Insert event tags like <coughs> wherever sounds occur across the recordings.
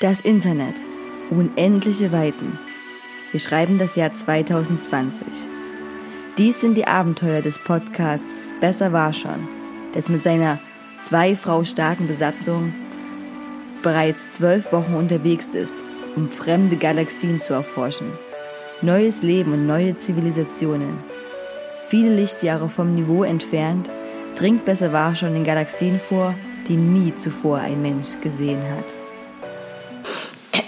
Das Internet. Unendliche Weiten. Wir schreiben das Jahr 2020. Dies sind die Abenteuer des Podcasts Besser war schon, das mit seiner zwei Frau starken Besatzung bereits zwölf Wochen unterwegs ist, um fremde Galaxien zu erforschen. Neues Leben und neue Zivilisationen. Viele Lichtjahre vom Niveau entfernt, dringt Besser war schon in Galaxien vor, die nie zuvor ein Mensch gesehen hat.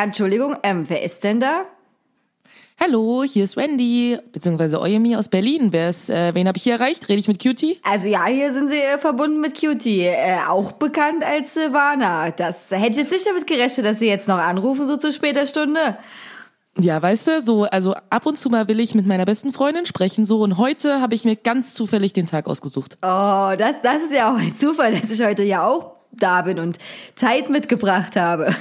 ja, Entschuldigung, ähm, wer ist denn da? Hallo, hier ist Wendy, beziehungsweise Oyemi aus Berlin. Wer ist, äh, wen habe ich hier erreicht? Rede ich mit Cutie? Also ja, hier sind sie äh, verbunden mit Cutie, äh, auch bekannt als Silvana. Das hätte ich jetzt nicht damit gerechnet, dass sie jetzt noch anrufen, so zu später Stunde. Ja, weißt du, so, also ab und zu mal will ich mit meiner besten Freundin sprechen, so, und heute habe ich mir ganz zufällig den Tag ausgesucht. Oh, das, das ist ja auch ein Zufall, dass ich heute ja auch da bin und Zeit mitgebracht habe.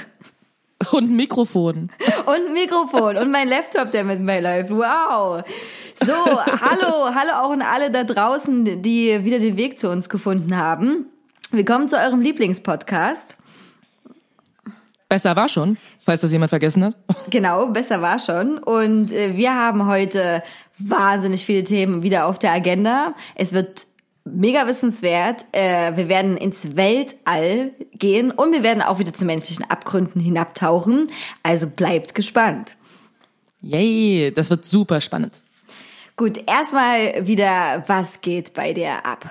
Und ein Mikrofon. Und ein Mikrofon und mein Laptop, der mit mir läuft. Wow. So, hallo, hallo auch an alle da draußen, die wieder den Weg zu uns gefunden haben. Willkommen zu eurem Lieblingspodcast. Besser war schon, falls das jemand vergessen hat. Genau, besser war schon. Und äh, wir haben heute wahnsinnig viele Themen wieder auf der Agenda. Es wird mega wissenswert. Äh, wir werden ins Weltall gehen und wir werden auch wieder zu menschlichen Abgründen hinabtauchen. Also bleibt gespannt. Yay, das wird super spannend. Gut, erstmal wieder, was geht bei dir ab?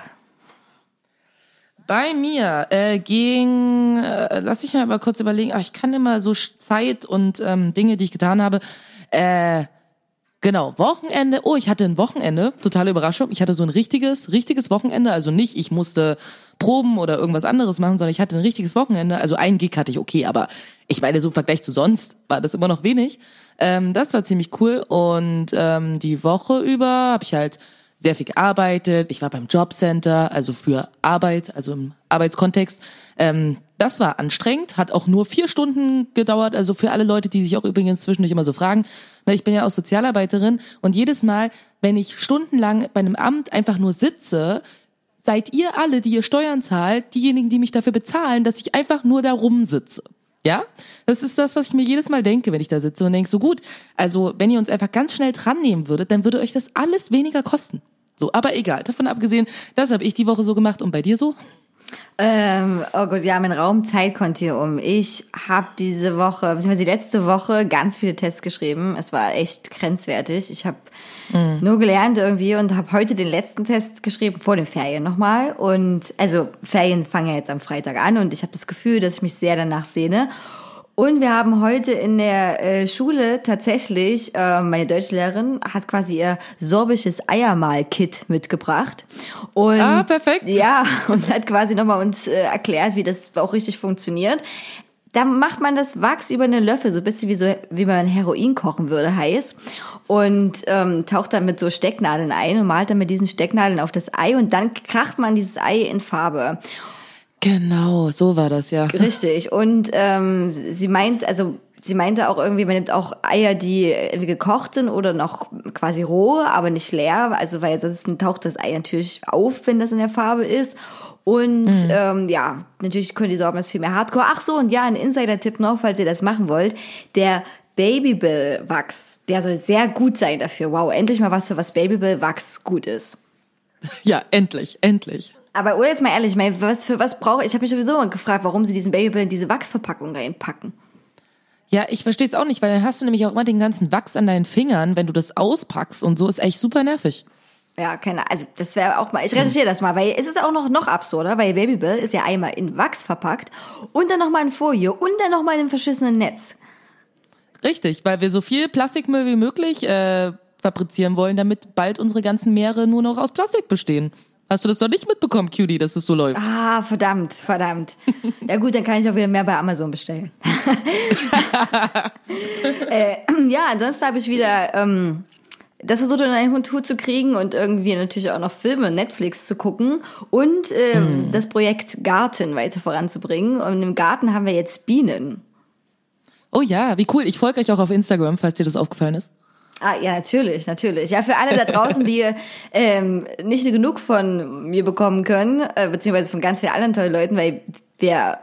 Bei mir äh, ging, äh, lass ich mal mal kurz überlegen, ach, ich kann immer so Zeit und ähm, Dinge, die ich getan habe. Äh, genau, Wochenende. Oh, ich hatte ein Wochenende, totale Überraschung. Ich hatte so ein richtiges, richtiges Wochenende. Also nicht, ich musste proben oder irgendwas anderes machen, sondern ich hatte ein richtiges Wochenende. Also ein Gig hatte ich okay, aber ich meine, so im Vergleich zu sonst war das immer noch wenig. Ähm, das war ziemlich cool. Und ähm, die Woche über habe ich halt sehr viel gearbeitet. Ich war beim Jobcenter, also für Arbeit, also im Arbeitskontext. Ähm, das war anstrengend, hat auch nur vier Stunden gedauert. Also für alle Leute, die sich auch übrigens zwischendurch immer so fragen. Na, ich bin ja auch Sozialarbeiterin und jedes Mal, wenn ich stundenlang bei einem Amt einfach nur sitze, seid ihr alle, die ihr Steuern zahlt, diejenigen, die mich dafür bezahlen, dass ich einfach nur da rumsitze. Ja, das ist das, was ich mir jedes Mal denke, wenn ich da sitze und denke, so gut, also wenn ihr uns einfach ganz schnell dran nehmen würdet, dann würde euch das alles weniger kosten. So, aber egal, davon abgesehen, das habe ich die Woche so gemacht und bei dir so? Ähm, oh Gott, ja, mein Raum-Zeit-Kontinuum. Ich habe diese Woche, beziehungsweise die letzte Woche, ganz viele Tests geschrieben. Es war echt grenzwertig. Ich habe mhm. nur gelernt irgendwie und habe heute den letzten Test geschrieben, vor den Ferien nochmal. Und also Ferien fangen ja jetzt am Freitag an und ich habe das Gefühl, dass ich mich sehr danach sehne. Und wir haben heute in der äh, Schule tatsächlich, äh, meine Deutschlehrerin hat quasi ihr sorbisches Eiermal-Kit mitgebracht. Und, ah, perfekt. Ja, <laughs> und hat quasi nochmal uns äh, erklärt, wie das auch richtig funktioniert. Da macht man das Wachs über eine Löffel, so ein bisschen wie so, wie man Heroin kochen würde, heiß. Und ähm, taucht dann mit so Stecknadeln ein und malt dann mit diesen Stecknadeln auf das Ei und dann kracht man dieses Ei in Farbe. Genau, so war das ja. Richtig. Und ähm, sie meint, also sie meinte auch irgendwie, man nimmt auch Eier, die gekocht sind oder noch quasi roh, aber nicht leer. Also weil sonst taucht das Ei natürlich auf, wenn das in der Farbe ist. Und mhm. ähm, ja, natürlich können die Sorben das viel mehr Hardcore. Ach so, und ja, ein Insider-Tipp noch, falls ihr das machen wollt. Der Babybell-Wachs, der soll sehr gut sein dafür. Wow, endlich mal was für was Babybell-Wachs gut ist. Ja, endlich, endlich. Aber oder jetzt mal ehrlich, ich meine, was für was brauche ich? Ich habe mich sowieso mal gefragt, warum sie diesen Babybell in diese Wachsverpackung reinpacken. Ja, ich verstehe es auch nicht, weil dann hast du nämlich auch immer den ganzen Wachs an deinen Fingern, wenn du das auspackst und so ist echt super nervig. Ja, keine, also das wäre auch mal, ich recherchiere das mal, weil es ist auch noch, noch absurder, weil Babybell ist ja einmal in Wachs verpackt und dann nochmal in Folie und dann nochmal in einem verschissenen Netz. Richtig, weil wir so viel Plastikmüll wie möglich äh, fabrizieren wollen, damit bald unsere ganzen Meere nur noch aus Plastik bestehen. Hast du das doch nicht mitbekommen, Cutie, dass es so läuft? Ah, verdammt, verdammt. Ja gut, dann kann ich auch wieder mehr bei Amazon bestellen. <laughs> <laughs> äh, ja, ansonsten habe ich wieder ähm, das versucht in einen Hut zu kriegen und irgendwie natürlich auch noch Filme, Netflix zu gucken und ähm, Hm. das Projekt Garten weiter voranzubringen. Und im Garten haben wir jetzt Bienen. Oh ja, wie cool. Ich folge euch auch auf Instagram, falls dir das aufgefallen ist. Ah, ja, natürlich, natürlich. Ja, für alle da draußen, die ähm, nicht genug von mir bekommen können, äh, beziehungsweise von ganz vielen anderen tollen Leuten, weil wir,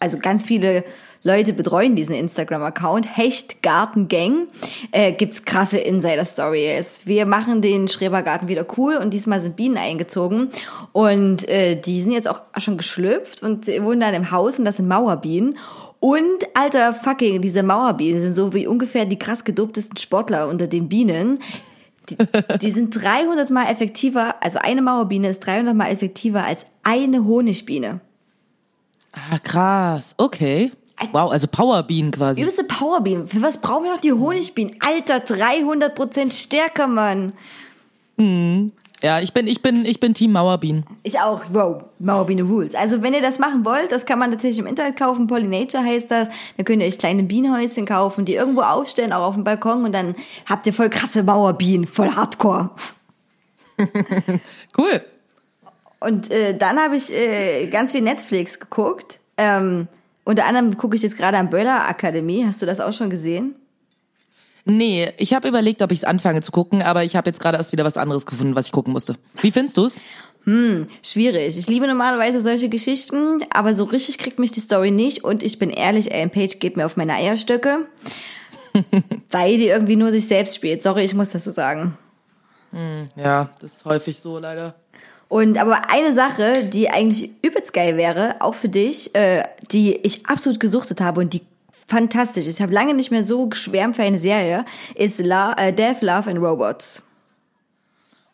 also ganz viele Leute betreuen diesen Instagram-Account, Hecht Garten Gang, äh, gibt's krasse Insider-Stories. Wir machen den Schrebergarten wieder cool und diesmal sind Bienen eingezogen und äh, die sind jetzt auch schon geschlüpft und wohnen dann im Haus und das sind Mauerbienen. Und alter fucking, diese Mauerbienen sind so wie ungefähr die krass gedoptesten Sportler unter den Bienen. Die, die sind 300 mal effektiver, also eine Mauerbiene ist 300 mal effektiver als eine Honigbiene. Ah, krass. Okay. Wow, also Powerbean quasi. Übelste Powerbienen. Für was brauchen wir noch die Honigbienen? Alter, 300 Prozent stärker, Mann. Ja, ich bin, ich bin, ich bin Team Mauerbean. Ich auch. Wow, Mauerbiene Rules. Also wenn ihr das machen wollt, das kann man tatsächlich im Internet kaufen. Pollinature heißt das. Dann könnt ihr euch kleine Bienenhäuschen kaufen, die irgendwo aufstellen, auch auf dem Balkon. Und dann habt ihr voll krasse Mauerbienen, voll Hardcore. <laughs> Cool. Und äh, dann habe ich äh, ganz viel Netflix geguckt. Ähm, unter anderem gucke ich jetzt gerade Umbrella Akademie. Hast du das auch schon gesehen? Nee, ich habe überlegt, ob ich es anfange zu gucken, aber ich habe jetzt gerade erst wieder was anderes gefunden, was ich gucken musste. Wie findest du's? Schwierig. Ich liebe normalerweise solche Geschichten, aber so richtig kriegt mich die Story nicht. Und ich bin ehrlich, Ellen Page geht mir auf meine Eierstöcke, <laughs> weil die irgendwie nur sich selbst spielt. Sorry, ich muss das so sagen. Ja, das ist häufig so leider. Und aber eine Sache, die eigentlich übelst geil wäre, auch für dich, äh, die ich absolut gesuchtet habe und die fantastisch ist. Ich habe lange nicht mehr so geschwärmt für eine Serie, ist La äh, Death, Love and Robots.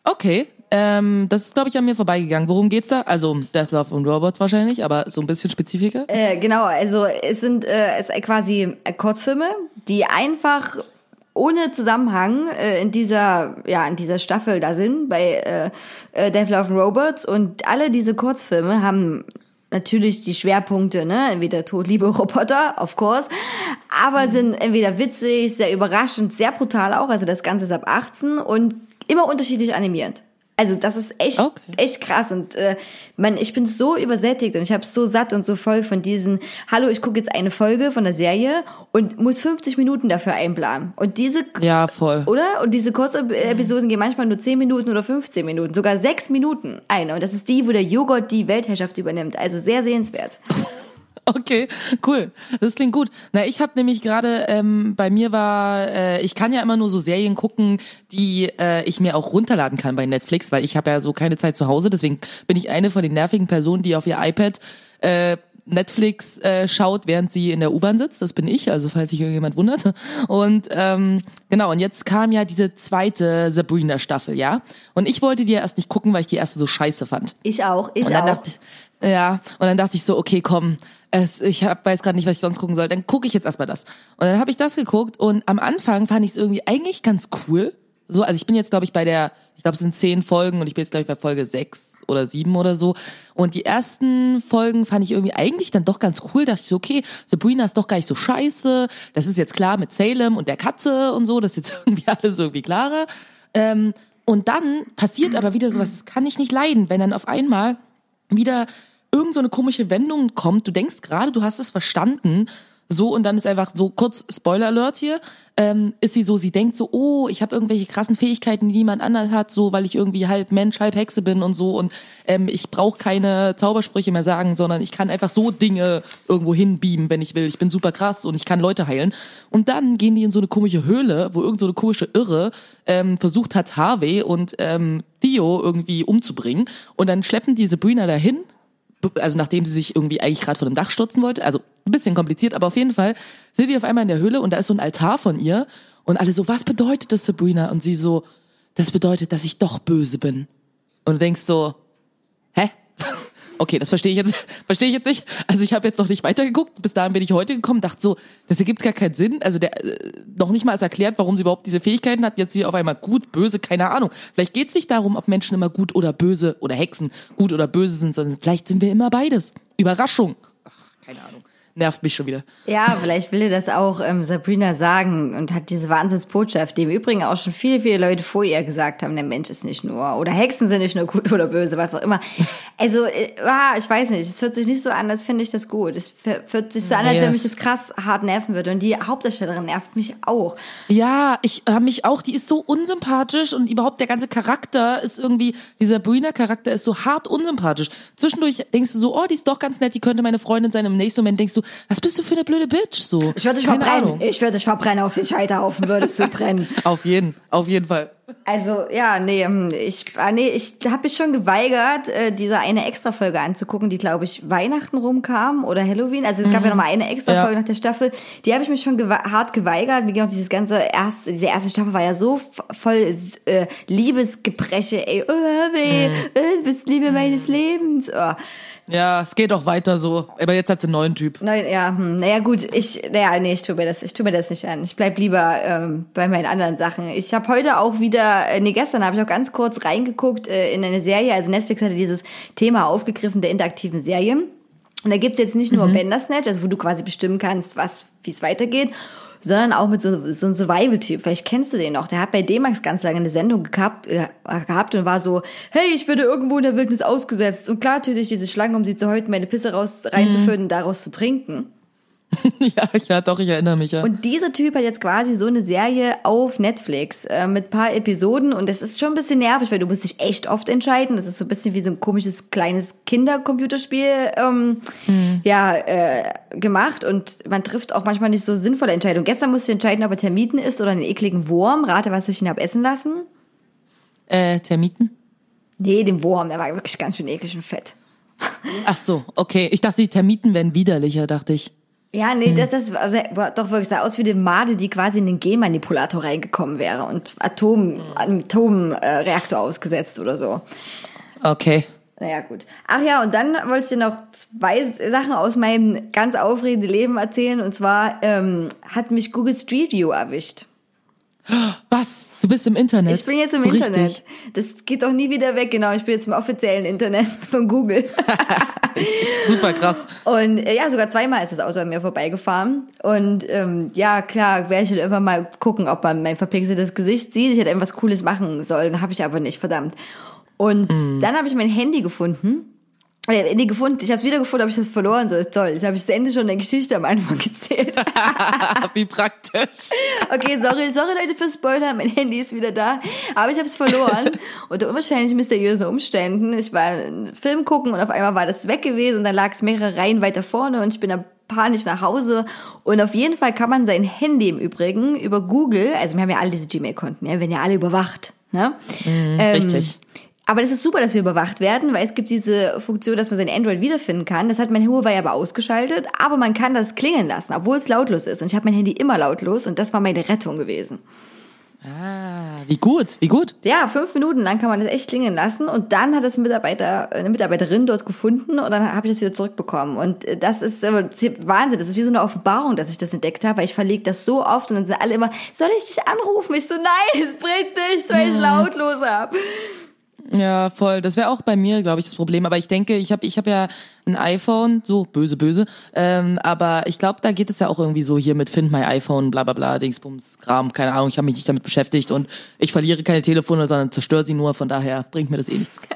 Okay, ähm, das ist glaube ich an mir vorbeigegangen. Worum geht's da? Also Death, Love und Robots wahrscheinlich, aber so ein bisschen spezifischer. Äh, genau, also es sind äh, es quasi Kurzfilme, die einfach ohne Zusammenhang äh, in dieser ja in dieser Staffel da sind bei äh, äh, Death Love and Robots. Und alle diese Kurzfilme haben natürlich die Schwerpunkte, ne, entweder Tod, Liebe, Roboter, of course, aber sind entweder witzig, sehr überraschend, sehr brutal auch, also das Ganze ist ab 18 und immer unterschiedlich animiert. Also das ist echt, Okay. echt krass und äh, man, ich bin so übersättigt und ich habe so satt und so voll von diesen, hallo, ich gucke jetzt eine Folge von der Serie und muss 50 Minuten dafür einplanen. Und diese, Ja, voll. oder? Und diese Kurzepisoden gehen manchmal nur 10 Minuten oder 15 Minuten, sogar 6 Minuten eine. Und das ist die, wo der Joghurt die Weltherrschaft übernimmt. Also sehr sehenswert. Okay, cool. Das klingt gut. Na, ich habe nämlich gerade, ähm, bei mir war, äh, ich kann ja immer nur so Serien gucken, die äh, ich mir auch runterladen kann bei Netflix, weil ich habe ja so keine Zeit zu Hause. Deswegen bin ich eine von den nervigen Personen, die auf ihr iPad äh, Netflix äh, schaut, während sie in der U-Bahn sitzt. Das bin ich, also falls sich irgendjemand wundert. Und ähm, genau, und jetzt kam ja diese zweite Sabrina-Staffel, ja. Und ich wollte die ja erst nicht gucken, weil ich die erste so scheiße fand. Ich auch, ich Und dann auch. dachte ja, und dann dachte ich so, okay, komm, es, ich hab, weiß gerade nicht, was ich sonst gucken soll, dann gucke ich jetzt erstmal das. Und dann habe ich das geguckt und am Anfang fand ich es irgendwie eigentlich ganz cool. So, also ich bin jetzt, glaube ich, bei der, ich glaube, es sind zehn Folgen und ich bin jetzt, glaube ich, bei Folge sechs oder sieben oder so. Und die ersten Folgen fand ich irgendwie eigentlich dann doch ganz cool. Dachte ich so, okay, Sabrina ist doch gar nicht so scheiße. Das ist jetzt klar mit Salem und der Katze und so. Das ist jetzt <laughs> irgendwie alles irgendwie klarer. Ähm, und dann passiert aber wieder sowas, das kann ich nicht leiden, wenn dann auf einmal wieder irgend so eine komische Wendung kommt. Du denkst gerade, du hast es verstanden. So, und dann ist einfach so kurz Spoiler Alert hier, ähm, ist sie so, sie denkt so, oh, ich habe irgendwelche krassen Fähigkeiten, die niemand anderes hat, so, weil ich irgendwie halb Mensch, halb Hexe bin und so und ähm, ich brauche keine Zaubersprüche mehr sagen, sondern ich kann einfach so Dinge irgendwo hinbeamen, wenn ich will. Ich bin super krass und ich kann Leute heilen. Und dann gehen die in so eine komische Höhle, wo irgend so eine komische Irre ähm, versucht hat, Harvey und ähm, Theo irgendwie umzubringen. Und dann schleppen die Sabrina dahin also nachdem sie sich irgendwie eigentlich gerade von dem Dach stürzen wollte, also ein bisschen kompliziert, aber auf jeden Fall sind die auf einmal in der Höhle und da ist so ein Altar von ihr und alle so, was bedeutet das, Sabrina? Und sie so, das bedeutet, dass ich doch böse bin. Und du denkst so, hä? Okay, das verstehe ich jetzt, <laughs> verstehe ich jetzt nicht. Also ich habe jetzt noch nicht weitergeguckt. Bis dahin bin ich heute gekommen, dachte so, das ergibt gar keinen Sinn. Also der äh, noch nicht mal ist erklärt, warum sie überhaupt diese Fähigkeiten hat. Jetzt hier auf einmal gut, böse, keine Ahnung. Vielleicht geht es nicht darum, ob Menschen immer gut oder böse oder Hexen gut oder böse sind, sondern vielleicht sind wir immer beides. Überraschung. Ach, keine Ahnung nervt mich schon wieder. Ja, vielleicht will ihr das auch ähm, Sabrina sagen und hat diese Wahnsinnsbotschaft, die im Übrigen auch schon viele, viele Leute vor ihr gesagt haben, der Mensch ist nicht nur, oder Hexen sind nicht nur gut oder böse, was auch immer. Also, äh, ah, ich weiß nicht, es hört sich nicht so an, als finde ich das gut. Es hört sich so an, als Yes. wenn mich das krass hart nerven würde. Und die Hauptdarstellerin nervt mich auch. Ja, ich habe mich auch, die ist so unsympathisch und überhaupt der ganze Charakter ist irgendwie, dieser Brina-Charakter ist so hart unsympathisch. Zwischendurch denkst du so, oh, die ist doch ganz nett, die könnte meine Freundin sein. Im nächsten Moment denkst du, was bist du für eine blöde Bitch? So. Ich würde dich Keine verbrennen. Ahnung. Ich würde dich verbrennen auf den Scheiterhaufen, würdest du brennen. <laughs> Auf jeden, auf jeden Fall. Also ja, nee, hm, ich, ah, nee, ich habe mich schon geweigert, äh, diese eine Extra-Folge anzugucken, die glaube ich Weihnachten rumkam oder Halloween. Also es gab ja noch mal eine Extra-Folge Ja. nach der Staffel. Die habe ich mich schon gewe hart geweigert. Wie gesagt, dieses ganze erste, diese erste Staffel war ja so voll äh, Liebesgebreche. Ey, oh, weh, äh, du bist Liebe meines Lebens. Oh. Ja, es geht auch weiter so. Aber jetzt hat sie einen neuen Typ. Nein, ja, hm, naja gut, ich, naja, nee, ich tu mir das, ich tu mir das nicht an. Ich bleib lieber ähm, bei meinen anderen Sachen. Ich habe heute auch wieder, äh, nee, gestern habe ich auch ganz kurz reingeguckt äh, in eine Serie. Also Netflix hatte dieses Thema aufgegriffen der interaktiven Serien. Und da gibt's jetzt nicht nur Bandersnatch, also wo du quasi bestimmen kannst, was, wie es weitergeht, sondern auch mit so, so einem Survival-Typ. Vielleicht kennst du den noch. Der hat bei D-Max ganz lange eine Sendung gehabt, äh, gehabt und war so, hey, ich werde irgendwo in der Wildnis ausgesetzt. Und klar töte ich diese Schlange, um sie zu häuten, meine Pisse raus, reinzuführen und daraus zu trinken. <laughs> ja, ja, doch, ich erinnere mich, ja. Und dieser Typ hat jetzt quasi so eine Serie auf Netflix äh, mit paar Episoden und das ist schon ein bisschen nervig, weil du musst dich echt oft entscheiden. Das ist so ein bisschen wie so ein komisches kleines Kindercomputerspiel ähm, ja äh, gemacht und man trifft auch manchmal nicht so sinnvolle Entscheidungen. Gestern musste ich entscheiden, ob er Termiten isst oder einen ekligen Wurm. Rate, was ich ihn hab essen lassen. Äh, Termiten? Nee, den Wurm, der war wirklich ganz schön eklig und fett. Ach so, okay. Ich dachte, die Termiten wären widerlicher, dachte ich. Ja, nee, das, das also, war doch wirklich sah aus wie eine Made, die quasi in den Genmanipulator reingekommen wäre und Atom, Atomreaktor äh, ausgesetzt oder so. Okay. Naja, gut. Ach ja, und dann wollte ich dir noch zwei Sachen aus meinem ganz aufregenden Leben erzählen. Und zwar ähm, hat mich Google Street View erwischt. Was? Du bist im Internet? Ich bin jetzt im so Internet. Richtig. Das geht doch nie wieder weg, genau. Ich bin jetzt im offiziellen Internet <laughs> von Google. <laughs> Super krass. Und äh, ja, sogar zweimal ist das Auto an mir vorbeigefahren. Und ähm, ja, klar, werde ich dann irgendwann mal gucken, ob man mein verpixeltes Gesicht sieht. Ich hätte irgendwas Cooles machen sollen, habe ich aber nicht, verdammt. Und dann habe ich mein Handy gefunden. Äh, nee, gefunden. Ich habe es wieder gefunden, habe ich das verloren. So ist toll. Jetzt habe ich das Ende schon der Geschichte am Anfang gezählt. <laughs> Wie praktisch. Okay, sorry, sorry Leute für Spoiler, mein Handy ist wieder da. Aber ich habe es verloren. Unter unwahrscheinlich mysteriösen Umständen. Ich war einen Film gucken und auf einmal war das weg gewesen und dann lag es mehrere Reihen weiter vorne und ich bin dann panisch nach Hause. Und auf jeden Fall kann man sein Handy im Übrigen über Google, also wir haben ja alle diese Gmail-Konten, ja, werden ja alle überwacht. Ne? Ähm, richtig. Aber das ist super, dass wir überwacht werden, weil es gibt diese Funktion, dass man sein Android wiederfinden kann. Das hat mein Huawei aber ausgeschaltet, aber man kann das klingeln lassen, obwohl es lautlos ist. Und ich habe mein Handy immer lautlos und das war meine Rettung gewesen. Ah, wie gut, wie gut. Ja, fünf Minuten lang kann man das echt klingeln lassen und dann hat es ein Mitarbeiter, eine Mitarbeiterin dort gefunden und dann habe ich das wieder zurückbekommen. Und äh, das ist äh, Wahnsinn, das ist wie so eine Offenbarung, dass ich das entdeckt habe, weil ich verlege das so oft und dann sind alle immer, soll ich dich anrufen? Ich so, nein, es bringt nichts, weil ich lautlos habe. Ja, voll. Das wäre auch bei mir, glaube ich, das Problem. Aber ich denke, ich habe ich hab ja ein iPhone, so böse, böse. Ähm, aber ich glaube, da geht es ja auch irgendwie so hier mit Find my iPhone, bla bla bla, Dingsbums, Kram, keine Ahnung. Ich habe mich nicht damit beschäftigt und ich verliere keine Telefone, sondern zerstöre sie nur. Von daher bringt mir das eh nichts. <laughs>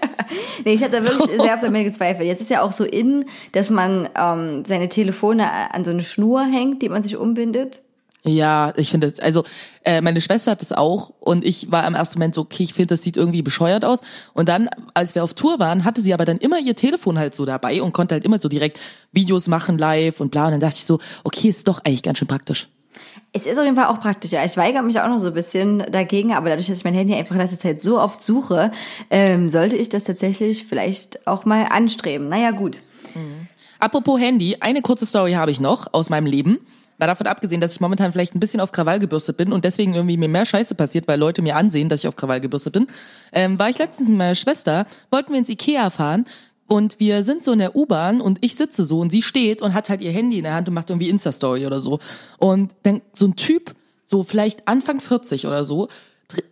Nee, ich habe da wirklich <laughs> sehr oft damit gezweifelt. Jetzt ist ja auch so in, dass man ähm, seine Telefone an so eine Schnur hängt, die man sich umbindet. Ja, ich finde das, also äh, meine Schwester hat das auch und ich war im ersten Moment so, okay, ich finde, das sieht irgendwie bescheuert aus. Und dann, als wir auf Tour waren, hatte sie aber dann immer ihr Telefon halt so dabei und konnte halt immer so direkt Videos machen live und bla. Und dann dachte ich so, okay, ist doch eigentlich ganz schön praktisch. Es ist auf jeden Fall auch praktischer. Ich weigere mich auch noch so ein bisschen dagegen, aber dadurch, dass ich mein Handy einfach in letzter Zeit so oft suche, ähm, sollte ich das tatsächlich vielleicht auch mal anstreben. Naja, gut. Apropos Handy, eine kurze Story habe ich noch aus meinem Leben. Mal davon abgesehen, dass ich momentan vielleicht ein bisschen auf Krawall gebürstet bin und deswegen irgendwie mir mehr Scheiße passiert, weil Leute mir ansehen, dass ich auf Krawall gebürstet bin, ähm, war ich letztens mit meiner Schwester, wollten wir ins Ikea fahren, Und wir sind so in der U-Bahn und ich sitze so und sie steht und hat halt ihr Handy in der Hand und macht irgendwie Insta-Story oder so. Und dann so ein Typ, so vielleicht Anfang 40 oder so,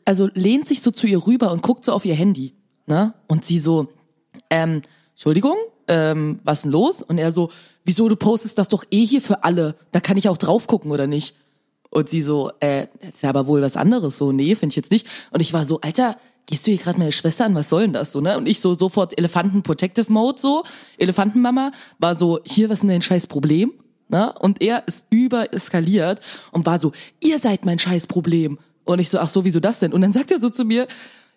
also lehnt sich so zu ihr rüber und guckt so auf ihr Handy. Ne? Und sie so, ähm, Entschuldigung, ähm, was denn los? Und er so, wieso, du postest das doch eh hier für alle. Da kann ich auch drauf gucken, oder nicht? Und sie so, äh, ist ja aber wohl was anderes. So, nee, finde ich jetzt nicht. Und ich war so, Alter, gehst du hier gerade meine Schwester an, was soll denn das? So, ne? Und ich so sofort Elefanten-Protective Mode, so, Elefantenmama, war so, hier, was ist denn dein scheiß Problem? Ne? Und er ist über eskaliert und war so, ihr seid mein scheiß Problem. Und ich so, ach so, wieso das denn? Und dann sagt er so zu mir,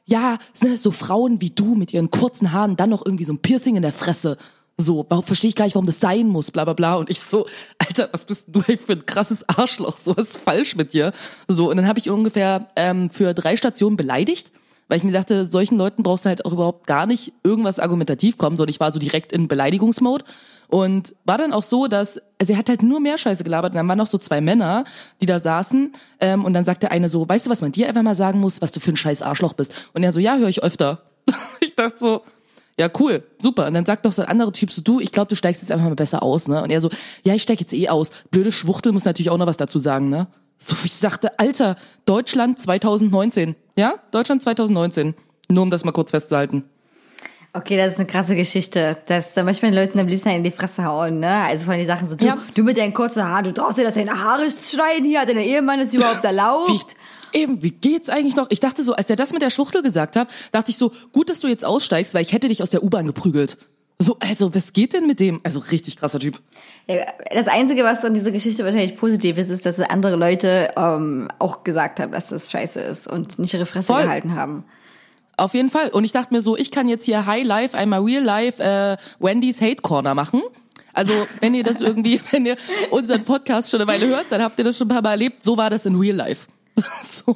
ja, ne, so Frauen wie du mit ihren kurzen Haaren, dann noch irgendwie so ein Piercing in der Fresse. So, verstehe ich gar nicht, warum das sein muss, bla bla bla. Und ich so, Alter, was bist du für ein krasses Arschloch? So was ist falsch mit dir. So, und dann habe ich ungefähr ähm, für drei Stationen beleidigt, weil ich mir dachte, solchen Leuten brauchst du halt auch überhaupt gar nicht irgendwas argumentativ kommen, sondern ich war so direkt in Beleidigungsmode. Und war dann auch so, dass also er hat halt nur mehr Scheiße gelabert. Und dann waren noch so zwei Männer, die da saßen. Ähm, und dann sagt der eine so, weißt du, was man dir einfach mal sagen muss, was du für ein scheiß Arschloch bist? Und er so, ja, höre ich öfter. <laughs> ich dachte so, ja, cool, super. Und dann sagt doch so ein anderer Typ so, du, ich glaube, du steigst jetzt einfach mal besser aus, ne? Und er so, ja, ich steig jetzt eh aus. Blöde Schwuchtel muss natürlich auch noch was dazu sagen, ne? So, ich dachte, Alter, Deutschland 2019. Ja? Deutschland 2019. Nur um das mal kurz festzuhalten. Okay, das ist eine krasse Geschichte. Das, da möchte man den Leuten am liebsten in die Fresse hauen, ne? Also von den Sachen so, du, Ja. du mit deinen kurzen Haaren, du traust dir das deine Haare schneiden hier, hat dein Ehemann das überhaupt <laughs> erlaubt? Eben, wie geht's eigentlich noch? Ich dachte so, als er das mit der Schwuchtel gesagt hat, dachte ich so, gut, dass du jetzt aussteigst, weil ich hätte dich aus der U-Bahn geprügelt. So, also, was geht denn mit dem? Also, richtig krasser Typ. Ja, Das Einzige, was an dieser Geschichte wahrscheinlich positiv ist, ist, dass andere Leute ähm, auch gesagt haben, dass das scheiße ist und nicht ihre Fresse Voll. gehalten haben. Auf jeden Fall. Und ich dachte mir so, ich kann jetzt hier High Life, einmal Real Life, äh, Wendy's Hate Corner machen. Also, wenn ihr das irgendwie, <laughs> wenn ihr unseren Podcast schon eine Weile hört, dann habt ihr das schon ein paar Mal erlebt. So war das in Real Life. <laughs> so.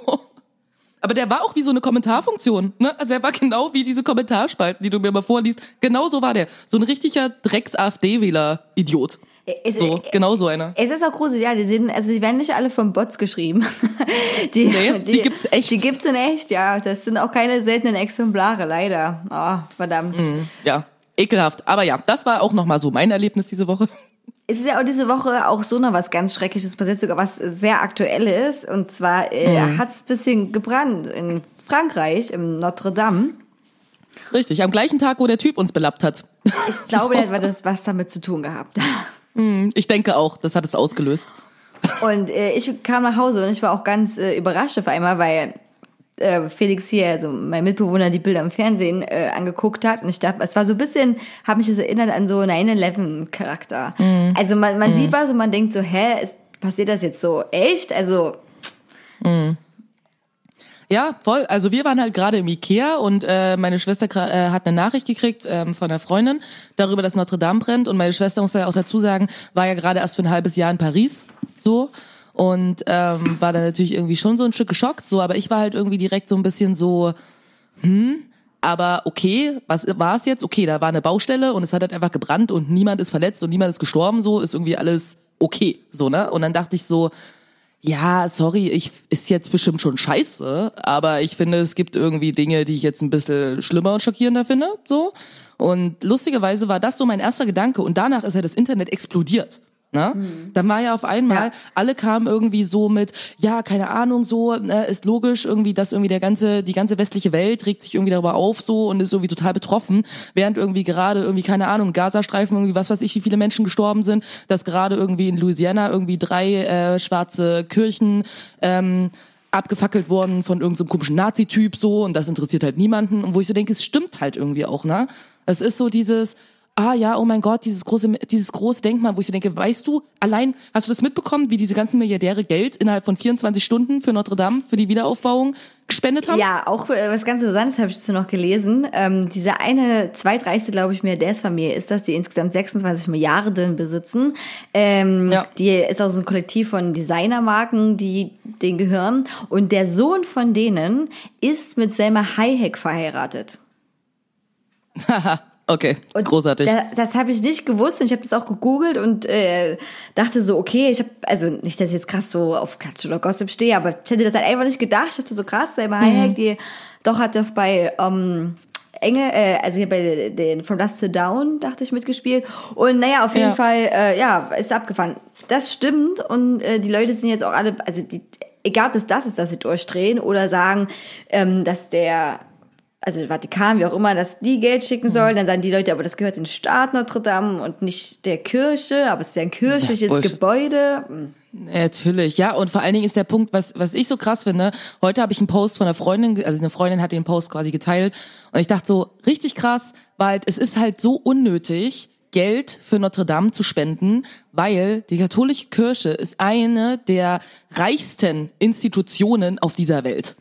Aber der war auch wie so eine Kommentarfunktion, ne? Also er war genau wie diese Kommentarspalten, die du mir mal vorliest. Genau so war der. So ein richtiger Drecks-AfD-Wähler-Idiot. Es, So, genau so einer. es ist auch gruselig, ja, die sind, also die werden nicht alle von Bots geschrieben. <laughs> Die, Nee, die gibt's echt. Die gibt's in echt, ja. Das sind auch keine seltenen Exemplare, leider. Oh, verdammt. Ja, ekelhaft. Aber ja, das war auch nochmal so mein Erlebnis diese Woche. Es ist ja auch diese Woche auch so noch was ganz Schreckliches passiert, sogar was sehr aktuelles. Und zwar äh, Mhm. hat's bisschen gebrannt in Frankreich, im Notre Dame. Richtig, am gleichen Tag, wo der Typ uns belappt hat. Ich glaube, der hat <laughs> das was damit zu tun gehabt. Ich denke auch, das hat es ausgelöst. Und äh, ich kam nach Hause und ich war auch ganz äh, überrascht auf einmal, weil äh, Felix hier, also mein Mitbewohner, die Bilder im Fernsehen äh, angeguckt hat. Und ich dachte, es war so ein bisschen, habe mich das erinnert an so 9-11-Charakter. Also man, man sieht was und man denkt so, hä, ist, passiert das jetzt so echt? Also Ja, voll. Also wir waren halt gerade im Ikea und äh, meine Schwester äh, hat eine Nachricht gekriegt ähm, von einer Freundin darüber, dass Notre Dame brennt. Und meine Schwester, muss ja auch dazu sagen, war ja gerade erst für ein halbes Jahr in Paris. So. Und ähm, war dann natürlich irgendwie schon so ein Stück geschockt. So, aber ich war halt irgendwie direkt so ein bisschen so, hm, aber okay, was war es jetzt? Okay, da war eine Baustelle und es hat halt einfach gebrannt und niemand ist verletzt und niemand ist gestorben, so ist irgendwie alles okay, so, ne? Und dann dachte ich so, ja, sorry, ich ist jetzt bestimmt schon scheiße, aber ich finde, es gibt irgendwie Dinge, die ich jetzt ein bisschen schlimmer und schockierender finde, so. Und lustigerweise war das so mein erster Gedanke und danach ist ja das Internet explodiert. Ne? Dann war ja auf einmal, Ja. alle kamen irgendwie so mit, ja, keine Ahnung, so, ne, ist logisch irgendwie, dass irgendwie der ganze, die ganze westliche Welt regt sich irgendwie darüber auf so und ist irgendwie total betroffen, während irgendwie gerade irgendwie, keine Ahnung, Gazastreifen irgendwie, was weiß ich, wie viele Menschen gestorben sind, dass gerade irgendwie in Louisiana irgendwie drei äh, schwarze Kirchen ähm, abgefackelt worden von irgendeinem so komischen Nazi-Typ so und das interessiert halt niemanden und wo ich so denke, es stimmt halt irgendwie auch, ne? Es ist so dieses, ah ja, oh mein Gott, dieses große, dieses große Denkmal, wo ich so denke, weißt du, allein, hast du das mitbekommen, wie diese ganzen Milliardäre Geld innerhalb von 24 Stunden für Notre Dame, für die Wiederaufbauung gespendet haben? Ja, auch äh, was ganz Interessantes habe ich dazu noch gelesen. Ähm, diese eine zweitreichste, glaube ich, Milliardärsfamilie ist das, die insgesamt 26 Milliarden besitzen. Ähm, Ja. Die ist auch so ein Kollektiv von Designermarken, die denen gehören. Und der Sohn von denen ist mit Selma Hayek verheiratet. <laughs> Okay, Und großartig. Da, das habe ich nicht gewusst und ich habe das auch gegoogelt und äh, dachte so, okay, ich habe, also nicht, dass ich jetzt krass so auf Klatsch oder Gossip stehe, aber ich hätte das halt einfach nicht gedacht. Ich dachte so krass, Selma Mhm. Hayek, die doch hat auf bei ähm, Enge, äh, also hier bei den From Dust to Down, dachte ich, mitgespielt. Und naja, auf jeden Ja. Fall, äh, ja, ist abgefahren. Das stimmt und äh, die Leute sind jetzt auch alle, also die, egal ob es das ist, dass sie durchdrehen oder sagen, ähm, dass der, also Vatikan, wie auch immer, dass die Geld schicken Mhm. sollen, dann sagen die Leute, aber das gehört den Staat Notre Dame und nicht der Kirche, aber es ist ja ein kirchliches Bullshit. Gebäude. Hm. Natürlich, ja. Und vor allen Dingen ist der Punkt, was, was ich so krass finde, heute habe ich einen Post von einer Freundin, also eine Freundin hat den Post quasi geteilt und ich dachte so, richtig krass, weil es ist halt so unnötig, Geld für Notre Dame zu spenden, weil die katholische Kirche ist eine der reichsten Institutionen auf dieser Welt.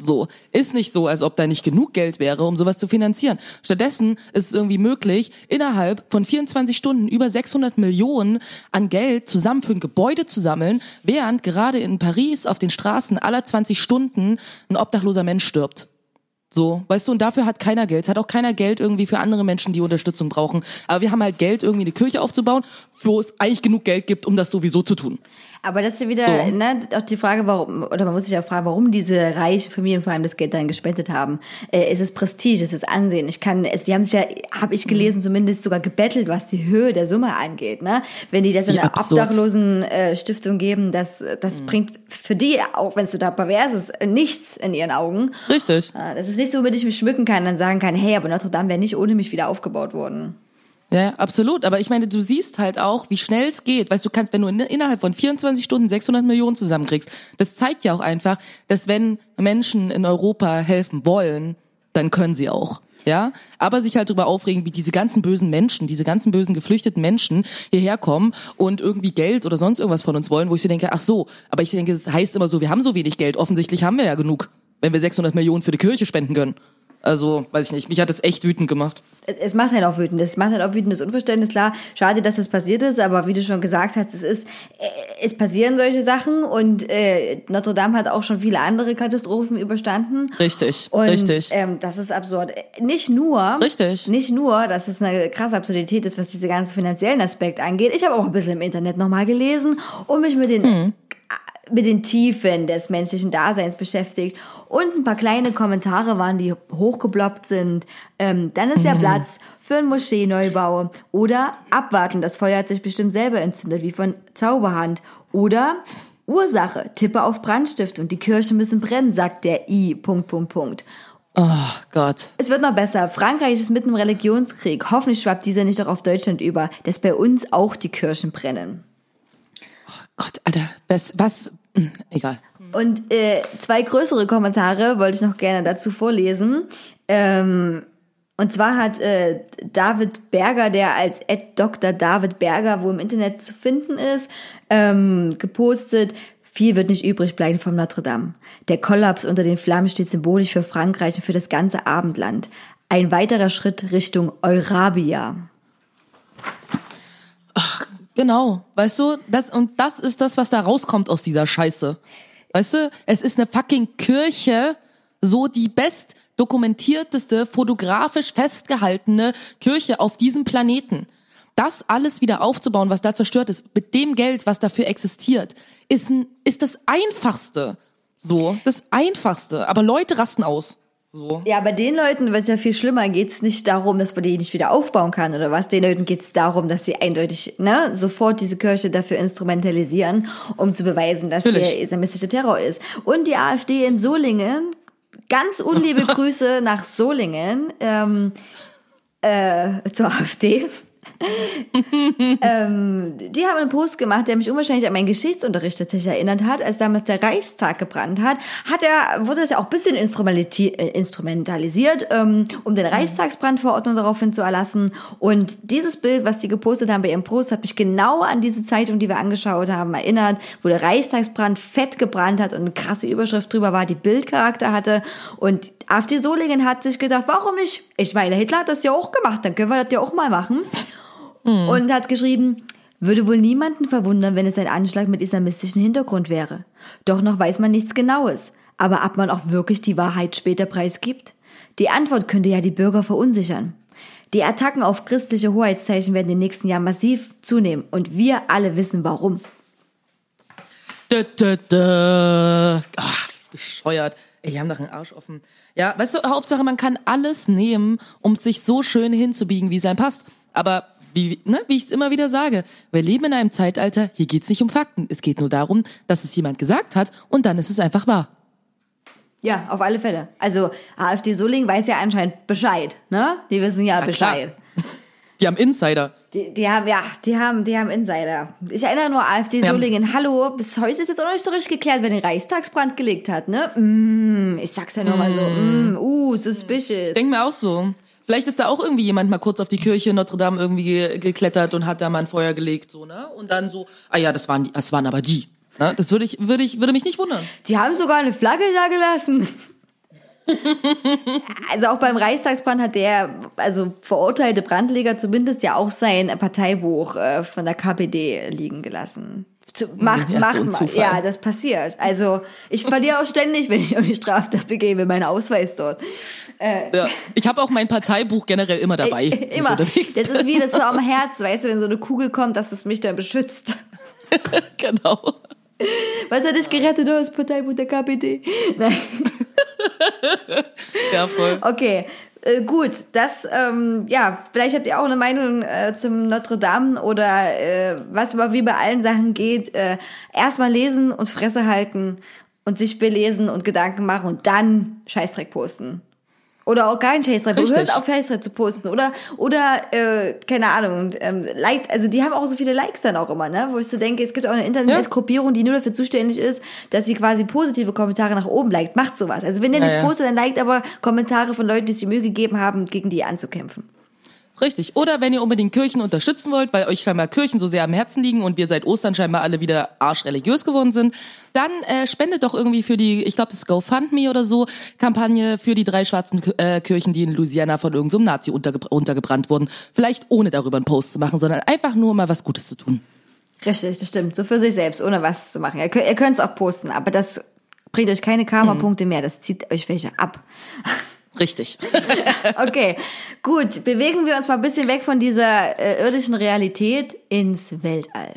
So, ist nicht so, als ob da nicht genug Geld wäre, um sowas zu finanzieren. Stattdessen ist es irgendwie möglich, innerhalb von 24 Stunden über 600 Millionen an Geld zusammen für ein Gebäude zu sammeln, während gerade in Paris auf den Straßen aller 20 Stunden ein obdachloser Mensch stirbt. So, weißt du, und dafür hat keiner Geld. Es hat auch keiner Geld irgendwie für andere Menschen, die Unterstützung brauchen. Aber wir haben halt Geld, irgendwie eine Kirche aufzubauen, wo es eigentlich genug Geld gibt, um das sowieso zu tun. Aber das ist ja wieder So. ne, auch die Frage, warum, oder man muss sich auch fragen, warum diese reichen Familien vor allem das Geld dann gespendet haben. Äh, ist es Prestige, ist es Ansehen? Ich kann, es, die haben sich ja, habe ich gelesen, zumindest sogar gebettelt, was die Höhe der Summe angeht. Ne? Wenn die das in Wie einer obdachlosen äh, Stiftung geben, das, das bringt für die, auch wenn es total pervers ist, nichts in ihren Augen. Richtig. Das ist nicht so, womit ich mich schmücken kann und dann sagen kann, hey, aber Notre Dame wäre nicht ohne mich wieder aufgebaut worden. Ja, absolut. Aber ich meine, du siehst halt auch, wie schnell es geht. Weißt du, kannst, wenn du in, innerhalb von 24 Stunden 600 Millionen zusammenkriegst, das zeigt ja auch einfach, dass wenn Menschen in Europa helfen wollen, dann können sie auch. Ja, aber sich halt darüber aufregen, wie diese ganzen bösen Menschen, diese ganzen bösen geflüchteten Menschen hierher kommen und irgendwie Geld oder sonst irgendwas von uns wollen, wo ich so denke, ach so, aber ich denke, das heißt immer so, wir haben so wenig Geld, offensichtlich haben wir ja genug, wenn wir 600 Millionen für die Kirche spenden können. Also, weiß ich nicht, mich hat das echt wütend gemacht. es macht halt auch wütend. Es macht halt auch wütendes Unverständnis. Klar, schade, dass das passiert ist, aber wie du schon gesagt hast, es ist, äh, es passieren solche Sachen und äh, Notre Dame hat auch schon viele andere Katastrophen überstanden. Richtig, Und, richtig. Ähm, das ist absurd. Nicht nur, Richtig. nicht nur, dass es eine krasse Absurdität ist, was diese ganzen finanziellen Aspekt angeht. Ich habe auch ein bisschen im Internet nochmal gelesen und mich mit den Hm. Mit den Tiefen des menschlichen Daseins beschäftigt und ein paar kleine Kommentare waren, die hochgeploppt sind. Ähm, dann ist ja Platz für einen Moscheeneubau oder abwarten, das Feuer hat sich bestimmt selber entzündet, wie von Zauberhand. Oder Ursache, tippe auf Brandstift und die Kirche müssen brennen, sagt der I. Punkt, Punkt, Punkt. Oh Gott. Es wird noch besser. Frankreich ist mitten im Religionskrieg. Hoffentlich schwappt dieser nicht auch auf Deutschland über, dass bei uns auch die Kirchen brennen. Gott, Alter, was, was, egal. Und äh, zwei größere Kommentare wollte ich noch gerne dazu vorlesen. Ähm, und zwar hat äh, David Berger, der als Ed Dr. David Berger wo im Internet zu finden ist, ähm, gepostet, viel wird nicht übrig bleiben vom Notre Dame. Der Kollaps unter den Flammen steht symbolisch für Frankreich und für das ganze Abendland. Ein weiterer Schritt Richtung Eurabia. Genau, weißt du, das und das ist das, was da rauskommt aus dieser Scheiße. Weißt du, es ist eine fucking Kirche, so die best dokumentierteste, fotografisch festgehaltene Kirche auf diesem Planeten. Das alles wieder aufzubauen, was da zerstört ist, mit dem Geld, was dafür existiert, ist, ein, ist das Einfachste. So, das Einfachste. Aber Leute rasten aus. So. Ja, bei den Leuten, was ja viel schlimmer, geht's nicht darum, dass man die nicht wieder aufbauen kann oder was. Den Leuten geht's darum, dass sie eindeutig ne, sofort diese Kirche dafür instrumentalisieren, um zu beweisen, dass Natürlich. hier islamistischer Terror ist. Und die AfD in Solingen, ganz unliebe <laughs> Grüße nach Solingen ähm, äh, zur AfD. <laughs> ähm, die haben einen Post gemacht, der mich unwahrscheinlich an meinen Geschichtsunterricht tatsächlich erinnert hat, als damals der Reichstag gebrannt hat, hat er, wurde das ja auch ein bisschen äh, instrumentalisiert, ähm, um den Reichstagsbrandverordnung daraufhin zu erlassen. Und dieses Bild, was die gepostet haben bei ihrem Post, hat mich genau an diese Zeitung, die wir angeschaut haben, erinnert, wo der Reichstagsbrand fett gebrannt hat und eine krasse Überschrift drüber war, die Bildcharakter hatte. Und AfD Solingen hat sich gedacht, warum nicht? Ich meine, Hitler hat das ja auch gemacht, dann können wir das ja auch mal machen und hat geschrieben, würde wohl niemanden verwundern, wenn es ein Anschlag mit islamistischem Hintergrund wäre. Doch noch weiß man nichts Genaues. Aber ob man auch wirklich die Wahrheit später preisgibt? Die Antwort könnte ja die Bürger verunsichern. Die Attacken auf christliche Hoheitszeichen werden in den nächsten Jahren massiv zunehmen und wir alle wissen warum. Dö, dö, dö. Ach, bescheuert. Ey, die haben doch einen Arsch offen. Ja, weißt du, Hauptsache, man kann alles nehmen, um sich so schön hinzubiegen, wie es einem passt. Aber wie, ne, wie ich es immer wieder sage, wir leben in einem Zeitalter, hier geht's nicht um Fakten. Es geht nur darum, dass es jemand gesagt hat und dann ist es einfach wahr. Ja, auf alle Fälle. Also AfD Solingen weiß ja anscheinend Bescheid, ne? Die wissen ja Na Bescheid. klar. <laughs> Die haben Insider. Die, die haben, ja, die haben, die haben Insider. Ich erinnere nur AfD Ja. Solingen. Hallo, bis heute ist jetzt auch noch nicht so richtig geklärt, wer den Reichstagsbrand gelegt hat, ne? Mm, ich sag's ja nur mal so. Mm, uh, suspicious. Denk mir auch so. Vielleicht ist da auch irgendwie jemand mal kurz auf die Kirche Notre Dame irgendwie ge geklettert und hat da mal ein Feuer gelegt, so, ne? Und dann so, ah ja, das waren die, das waren aber die. Ne? Das würde ich, würde ich, würde mich nicht wundern. Die haben sogar eine Flagge da gelassen. <laughs> also auch beim Reichstagsbrand hat der, also verurteilte Brandleger zumindest ja auch sein Parteibuch äh, von der KPD liegen gelassen. Zu, mach, Ja, mach so mal. Ja, das passiert. Also ich verliere auch ständig, wenn ich irgendeine Straftat begebe, meinen Ausweis dort. Ja. Ich habe auch mein Parteibuch generell immer dabei. <laughs> ich Immer. Das ist wie das so am <laughs> Herz, weißt du, wenn so eine Kugel kommt, dass es mich dann beschützt. <laughs> genau. Was hat dich gerettet? Das Parteibuch der KPD. Nein. Ja, voll. Okay, äh, gut. Das, ähm, ja, vielleicht habt ihr auch eine Meinung äh, zum Notre Dame oder äh, was aber wie bei allen Sachen geht. Äh, Erstmal lesen und Fresse halten und sich belesen und Gedanken machen und dann Scheißdreck posten. Oder auch keinen Scheißdreck. Du hörst auf, Scheißdreck zu posten. Oder, oder äh, keine Ahnung, ähm, like, also die haben auch so viele Likes dann auch immer, ne? Wo ich so denke, es gibt auch eine Internetgruppierung, die nur dafür zuständig ist, dass sie quasi positive Kommentare nach oben liked. Macht sowas. Also wenn ihr Ja, nichts ja. postet, dann liked aber Kommentare von Leuten, die sich die Mühe gegeben haben, gegen die anzukämpfen. Richtig. Oder wenn ihr unbedingt Kirchen unterstützen wollt, weil euch scheinbar Kirchen so sehr am Herzen liegen und wir seit Ostern scheinbar alle wieder arschreligiös geworden sind, dann äh, spendet doch irgendwie für die, ich glaube, das GoFundMe oder so, Kampagne für die drei schwarzen äh, Kirchen, die in Louisiana von irgendeinem so Nazi unterge untergebrannt wurden. Vielleicht ohne darüber einen Post zu machen, sondern einfach nur mal was Gutes zu tun. Richtig, das stimmt. So für sich selbst, ohne was zu machen. Ihr könnt könnt's auch posten, aber das bringt euch keine Karma-Punkte mehr. Das zieht euch welche ab. Richtig. <laughs> Okay, gut. Bewegen wir uns mal ein bisschen weg von dieser äh, irdischen Realität ins Weltall.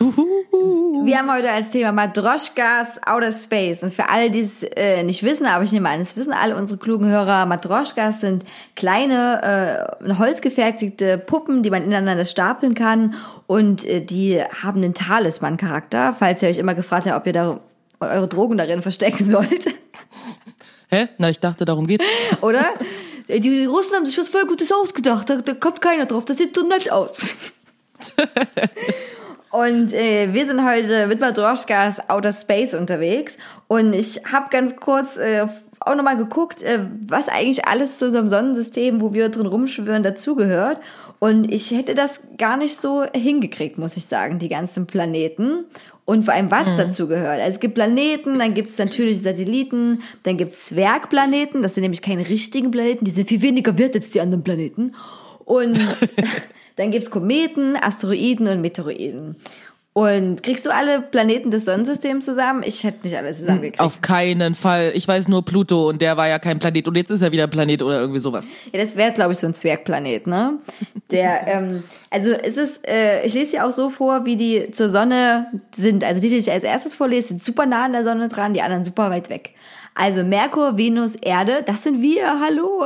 Wir haben heute als Thema Matroschkas Outer Space. Und für alle, die es äh, nicht wissen, aber ich nehme an, es wissen alle unsere klugen Hörer, Matroschkas sind kleine, äh, holzgefertigte Puppen, die man ineinander stapeln kann. Und äh, die haben einen Talisman-Charakter, falls ihr euch immer gefragt habt, ob ihr da eure Drogen darin verstecken sollt. Hä? Na, ich dachte, darum geht's. <laughs> Oder? Die Russen haben sich was voll Gutes ausgedacht. Da, da kommt keiner drauf. Das sieht so nett aus. <laughs> Und äh, wir sind heute mit Matroschkas Outer Space unterwegs. Und ich habe ganz kurz äh, auch nochmal geguckt, äh, was eigentlich alles zu unserem Sonnensystem, wo wir drin rumschwirren, dazugehört. Und ich hätte das gar nicht so hingekriegt, muss ich sagen, die ganzen Planeten. Und vor allem, was dazu gehört. Also es gibt Planeten, dann gibt es natürlich Satelliten, dann gibt es Zwergplaneten, das sind nämlich keine richtigen Planeten, die sind viel weniger wert als die anderen Planeten. Und <laughs> dann gibt's Kometen, Asteroiden und Meteoroiden. Und kriegst du alle Planeten des Sonnensystems zusammen? Ich hätte nicht alle zusammengekriegt. Auf keinen Fall. Ich weiß nur Pluto und der war ja kein Planet und jetzt ist er wieder ein Planet oder irgendwie sowas. Ja, das wäre, glaube ich, so ein Zwergplanet, ne? Der, <laughs> ähm, also es ist, äh, ich lese dir auch so vor, wie die zur Sonne sind. Also die, die ich als erstes vorlese, sind super nah an der Sonne dran, die anderen super weit weg. Also Merkur, Venus, Erde, das sind wir, hallo.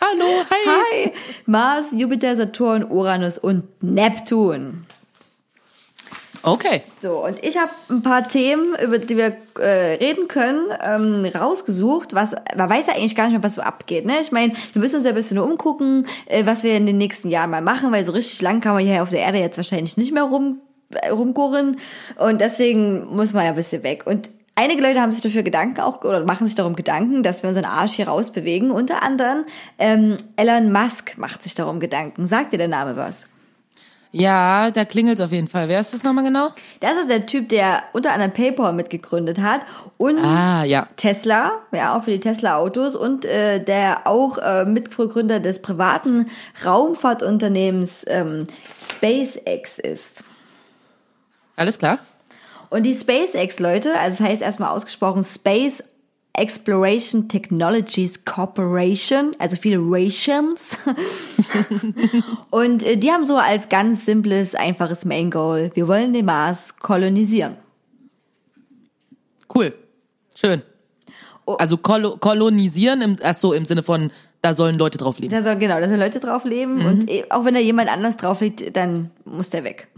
Hallo, hi. Hi! Mars, Jupiter, Saturn, Uranus und Neptun. Okay. So, und ich habe ein paar Themen, über die wir äh, reden können, ähm, rausgesucht. Was, man weiß ja eigentlich gar nicht mehr, was so abgeht. Ne? Ich meine, wir müssen uns ja ein bisschen umgucken, äh, was wir in den nächsten Jahren mal machen, weil so richtig lang kann man hier auf der Erde jetzt wahrscheinlich nicht mehr rum, äh, rumgurren. Und deswegen muss man ja ein bisschen weg. Und einige Leute haben sich dafür Gedanken auch oder machen sich darum Gedanken, dass wir unseren Arsch hier rausbewegen. Unter anderem ähm, Elon Musk macht sich darum Gedanken. Sagt dir der Name was? Ja, da klingelt's auf jeden Fall. Wer ist das nochmal genau? Das ist der Typ, der unter anderem PayPal mitgegründet hat und Ah, ja. Tesla, ja, auch für die Tesla-Autos und äh, der auch äh, Mitbegründer des privaten Raumfahrtunternehmens ähm, SpaceX ist. Alles klar? Und die SpaceX, Leute, also das heißt erstmal ausgesprochen Space Exploration Technologies Corporation, also viele Rations. <laughs> Und äh, die haben so als ganz simples, einfaches Main Goal, wir wollen den Mars kolonisieren. Cool. Schön. Also kolo kolonisieren, im, ach so, im Sinne von, da sollen Leute drauf leben. Da soll, genau, da sollen Leute drauf leben Mhm. und eh- auch wenn da jemand anders drauf liegt, dann muss der weg.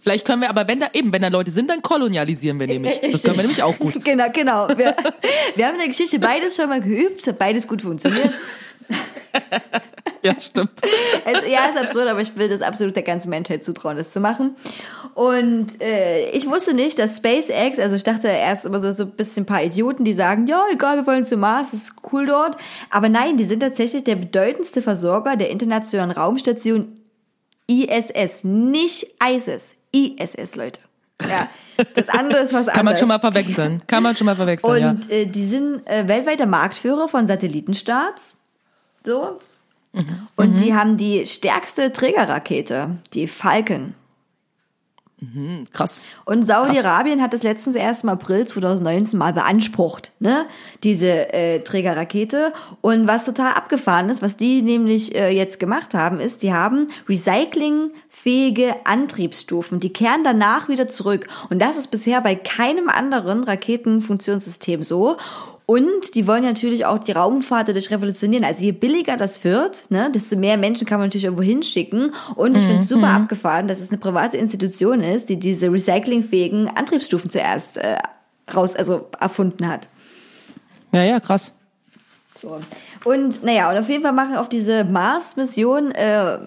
Vielleicht können wir aber, wenn da eben, wenn da Leute sind, dann kolonialisieren wir nämlich. Das können wir nämlich auch gut. <laughs> Genau, genau. Wir, wir haben in der Geschichte beides schon mal geübt, es hat beides gut funktioniert. <laughs> Ja, stimmt. Es, ja, ist absurd, aber ich will das absolut der ganzen Menschheit zutrauen, das zu machen. Und äh, ich wusste nicht, dass SpaceX, also ich dachte erst immer so, so ein bisschen ein paar Idioten, die sagen, ja, egal, wir wollen zum Mars, es ist cool dort. Aber nein, die sind tatsächlich der bedeutendste Versorger der internationalen Raumstation ISS, nicht ISIS, ISS, Leute. Ja, das andere ist was anderes. <laughs> Kann man schon mal verwechseln. Kann man schon mal verwechseln, ja. Und äh, die sind äh, weltweiter Marktführer von Satellitenstarts. So. Mhm. Und die haben die stärkste Trägerrakete, die Falcon. Krass. Und Saudi-Arabien hat das letztens erst im April 2019 mal beansprucht, ne? Diese äh, Trägerrakete. Und was total abgefahren ist, was die nämlich äh, jetzt gemacht haben, ist, die haben recyclingfähige Antriebsstufen. Die kehren danach wieder zurück. Und das ist bisher bei keinem anderen Raketenfunktionssystem so. Und die wollen natürlich auch die Raumfahrt dadurch revolutionieren. Also je billiger das wird, ne, desto mehr Menschen kann man natürlich irgendwo hinschicken. Und ich finde es super abgefahren, dass es eine private Institution ist, die diese recyclingfähigen Antriebsstufen zuerst äh, raus, also erfunden hat. Ja, ja, krass. So. Und naja, und auf jeden Fall machen auf diese Mars-Mission, äh,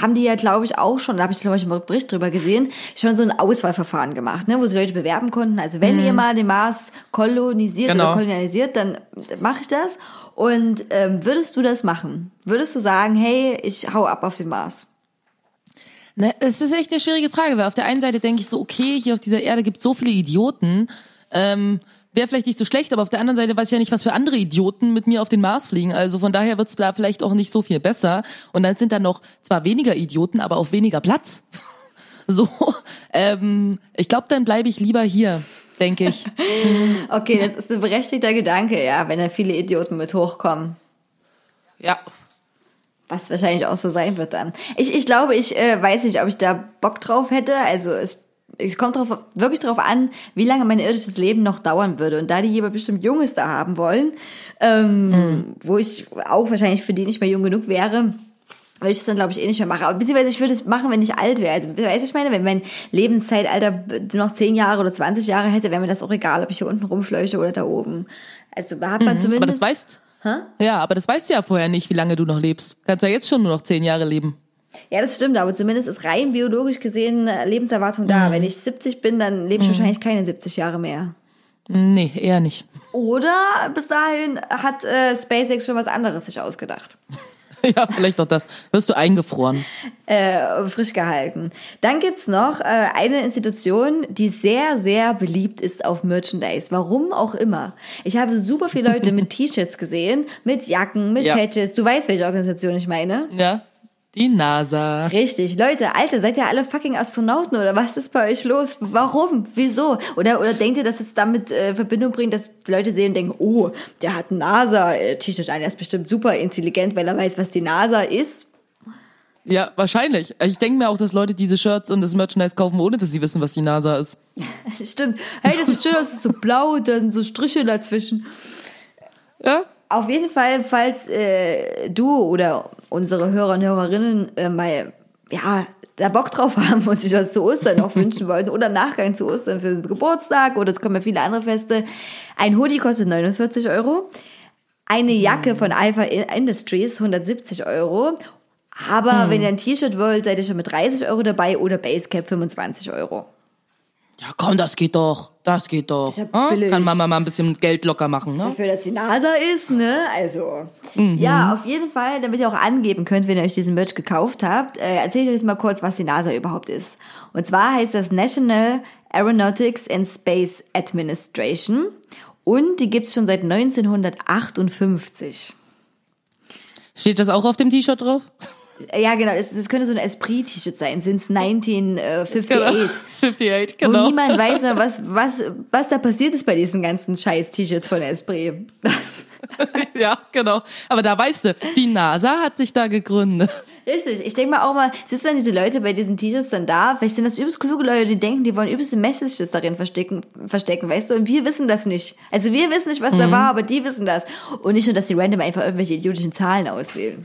haben die ja, glaube ich, auch schon, da habe ich, glaube ich, einen Bericht drüber gesehen, schon so ein Auswahlverfahren gemacht, ne, wo sich Leute bewerben konnten. Also wenn ihr mal den Mars kolonisiert Genau. oder kolonialisiert, dann mache ich das. Und ähm, würdest du das machen? Würdest du sagen, hey, ich hau ab auf den Mars? Ne, es ist echt eine schwierige Frage, weil auf der einen Seite denke ich so, okay, hier auf dieser Erde gibt so viele Idioten, ähm, wäre vielleicht nicht so schlecht, aber auf der anderen Seite weiß ich ja nicht, was für andere Idioten mit mir auf den Mars fliegen. Also von daher wird's da vielleicht auch nicht so viel besser. Und dann sind da noch zwar weniger Idioten, aber auch weniger Platz. <laughs> So, ähm, ich glaube, dann bleibe ich lieber hier, denke ich. <laughs> Okay, das ist ein berechtigter Gedanke, ja, wenn da viele Idioten mit hochkommen. Ja. Was wahrscheinlich auch so sein wird dann. Ich, ich glaube, ich äh, weiß nicht, ob ich da Bock drauf hätte. Also es, es kommt drauf, wirklich drauf an, wie lange mein irdisches Leben noch dauern würde. Und da die jemand bestimmt Junges da haben wollen, ähm, wo ich auch wahrscheinlich für die nicht mehr jung genug wäre, würde ich das dann, glaube ich, eh nicht mehr machen. Aber beziehungsweise ich würde es machen, wenn ich alt wäre. Also, weißt du, ich meine, wenn mein Lebenszeitalter noch 10 Jahre oder 20 Jahre hätte, wäre mir das auch egal, ob ich hier unten rumfleuche oder da oben. Also hat man Aber das zumindest... weißt, ja, aber das weißt du ja vorher nicht, wie lange du noch lebst. Kannst ja jetzt schon nur noch zehn Jahre leben. Ja, das stimmt, aber zumindest ist rein biologisch gesehen eine Lebenserwartung da. Wenn ich 70 bin, dann lebe ich wahrscheinlich keine 70 Jahre mehr. Nee, eher nicht. Oder bis dahin hat äh, SpaceX schon was anderes sich ausgedacht. <laughs> Ja, vielleicht doch das. Wirst du eingefroren. Äh, frisch gehalten. Dann gibt's noch äh, eine Institution, die sehr, sehr beliebt ist auf Merchandise. Warum auch immer. Ich habe super viele Leute mit <laughs> T-Shirts gesehen, mit Jacken, mit Ja. Patches. Du weißt, welche Organisation ich meine. Ja. Die NASA. Richtig, Leute, Alter, seid ihr alle fucking Astronauten oder was ist bei euch los? Warum? Wieso? Oder oder denkt ihr, dass es damit äh, Verbindung bringt, dass Leute sehen und denken, oh, der hat NASA-T-Shirt an, der ist bestimmt super intelligent, weil er weiß, was die NASA ist. Ja, wahrscheinlich. Ich denke mir auch, dass Leute diese Shirts und das Merchandise kaufen, ohne dass sie wissen, was die NASA ist. <laughs> Stimmt. Hey, das ist schön, das ist so blau, da sind so Striche dazwischen. Ja? Auf jeden Fall, falls äh, du oder unsere Hörer und Hörerinnen äh, mal, ja, da Bock drauf haben und sich das zu Ostern auch wünschen wollten oder im Nachgang zu Ostern für den Geburtstag oder es kommen ja viele andere Feste. Ein Hoodie kostet 49 Euro. Eine Jacke von Alpha Industries 170 Euro. Aber wenn ihr ein T-Shirt wollt, seid ihr schon mit 30 Euro dabei oder Basecap 25 Euro. Ja, komm, das geht doch. Das geht doch. ist ja billig. Kann Mama mal ein bisschen Geld locker machen, ne? Dafür, dass die NASA ist, ne? Also. Ja, auf jeden Fall, damit ihr auch angeben könnt, wenn ihr euch diesen Merch gekauft habt, äh, erzähle ich euch jetzt mal kurz, was die NASA überhaupt ist. Und zwar heißt das National Aeronautics and Space Administration. Und die gibt's schon seit 1958. Steht das auch auf dem T-Shirt drauf? Ja, genau, das, das könnte so ein Esprit-T-Shirt sein, since 1958. 58, Wo genau. <laughs> niemand weiß, was, was, was da passiert ist bei diesen ganzen scheiß T-Shirts von Esprit. <laughs> ja, genau. Aber da weißt du, die NASA hat sich da gegründet. Richtig, ich denke mal auch mal, sitzen dann diese Leute bei diesen T-Shirts dann da, vielleicht sind das übelst kluge Leute, die denken, die wollen übelste Messages darin verstecken, verstecken, weißt du, und wir wissen das nicht. Also wir wissen nicht, was da war, aber die wissen das. Und nicht nur, dass die random einfach irgendwelche idiotischen Zahlen auswählen.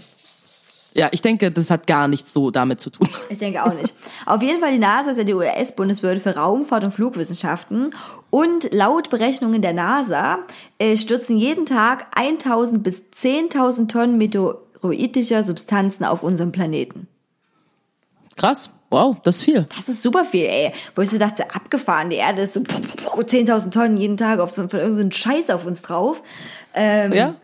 Ja, ich denke, das hat gar nichts so damit zu tun. Ich denke auch nicht. Auf jeden Fall, die NASA ist ja die US-Bundesbehörde für Raumfahrt und Flugwissenschaften. Und laut Berechnungen der NASA äh, stürzen jeden Tag 1000 bis 10.000 Tonnen meteoroidischer Substanzen auf unserem Planeten. Krass. Wow, das ist viel. Das ist super viel, ey. Wo ich so dachte, abgefahren, die Erde ist so 10.000 Tonnen jeden Tag auf so, von irgendeinem Scheiß auf uns drauf. Ähm, Ja?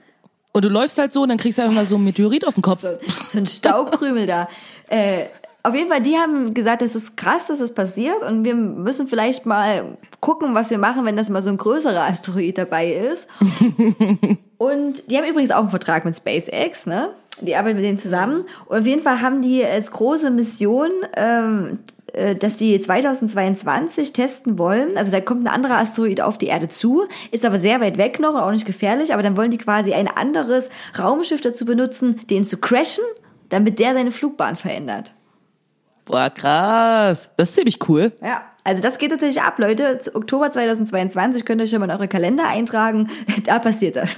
Und du läufst halt so und dann kriegst du einfach mal so ein Meteorit auf den Kopf. so ein Staubkrümel da. Äh, auf jeden Fall, die haben gesagt, es ist krass, dass das passiert und wir müssen vielleicht mal gucken, was wir machen, wenn das mal so ein größerer Asteroid dabei ist. <laughs> und die haben übrigens auch einen Vertrag mit SpaceX, ne? Die arbeiten mit denen zusammen. Und auf jeden Fall haben die als große Mission, ähm, äh, dass die 2022 testen wollen. Also da kommt ein anderer Asteroid auf die Erde zu, ist aber sehr weit weg noch und auch nicht gefährlich. Aber dann wollen die quasi ein anderes Raumschiff dazu benutzen, den zu crashen, damit der seine Flugbahn verändert. Boah, krass. Das ist ziemlich cool. Ja, also das geht tatsächlich ab, Leute. Oktober 2022 könnt ihr schon mal in eure Kalender eintragen. <laughs> Da passiert das.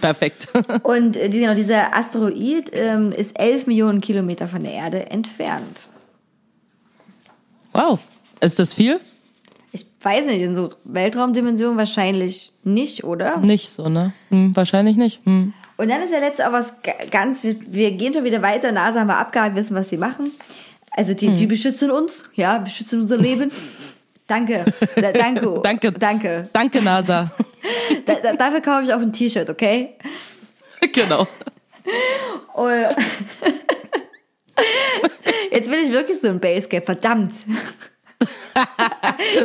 Perfekt. Und äh, genau, dieser Asteroid ähm, ist 11 Millionen Kilometer von der Erde entfernt. Wow. Ist das viel? Ich weiß nicht, in so Weltraumdimensionen wahrscheinlich nicht, oder? Nicht so, ne? Hm, wahrscheinlich nicht. Hm. Und dann ist ja letzte auch was ga- ganz, wir, gehen schon wieder weiter, NASA haben wir abgehakt, wissen, was sie machen. Also die, die beschützen uns, ja, beschützen unser Leben. <laughs> Danke, da, danke, <laughs> Danke. danke. Danke, NASA. <laughs> Da, da, dafür kaufe ich auch ein T-Shirt, okay? genau. Und Jetzt will ich wirklich so ein Basecap, verdammt. <laughs>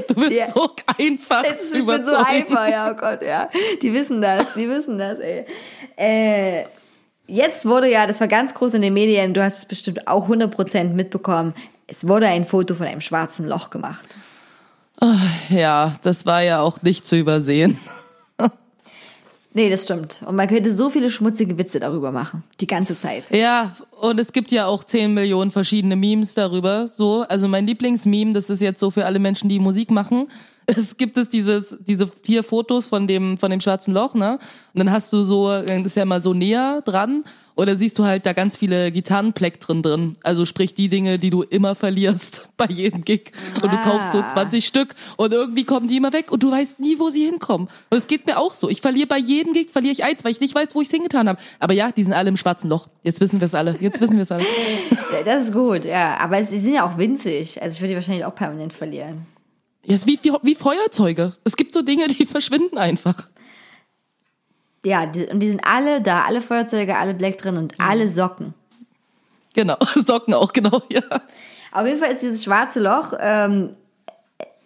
Du bist Ja. so einfach ich bin so überzeugen. einfach, ja, oh Gott, ja. Die wissen das, die wissen das, ey. Äh, jetzt wurde ja, das war ganz groß in den Medien, du hast es bestimmt auch 100% mitbekommen, es wurde ein Foto von einem schwarzen Loch gemacht. ja, das war ja auch nicht zu übersehen. Nee, das stimmt. Und man könnte so viele schmutzige Witze darüber machen, die ganze Zeit. Ja, und es gibt ja auch 10 Millionen verschiedene Memes darüber. So, also mein Lieblingsmeme, das ist jetzt so für alle Menschen, die Musik machen. Es gibt es dieses, diese vier Fotos von dem, von dem schwarzen Loch, ne? Und dann hast du so, das ist ja mal so näher dran. Und dann siehst du halt da ganz viele Gitarrenplektren drin. Also sprich die Dinge, die du immer verlierst <laughs> bei jedem Gig. Und du kaufst so Ah. 20 Stück und irgendwie kommen die immer weg und du weißt nie, wo sie hinkommen. Und es geht mir auch so. Ich verliere bei jedem Gig, verliere ich eins, weil ich nicht weiß, wo ich es hingetan habe. Aber ja, die sind alle im schwarzen Loch. Jetzt wissen wir es alle. Jetzt wissen wir es alle. <laughs> Das ist gut, ja. Aber sie sind ja auch winzig. Also ich würde die wahrscheinlich auch permanent verlieren. Ja, ist wie, wie, wie Feuerzeuge. Es gibt so Dinge, die <laughs> verschwinden einfach. Ja, die, und die sind alle da, alle Feuerzeuge, alle Black drin und alle Socken. Genau. <laughs> Socken auch, genau, ja. Auf jeden Fall ist dieses schwarze Loch ähm,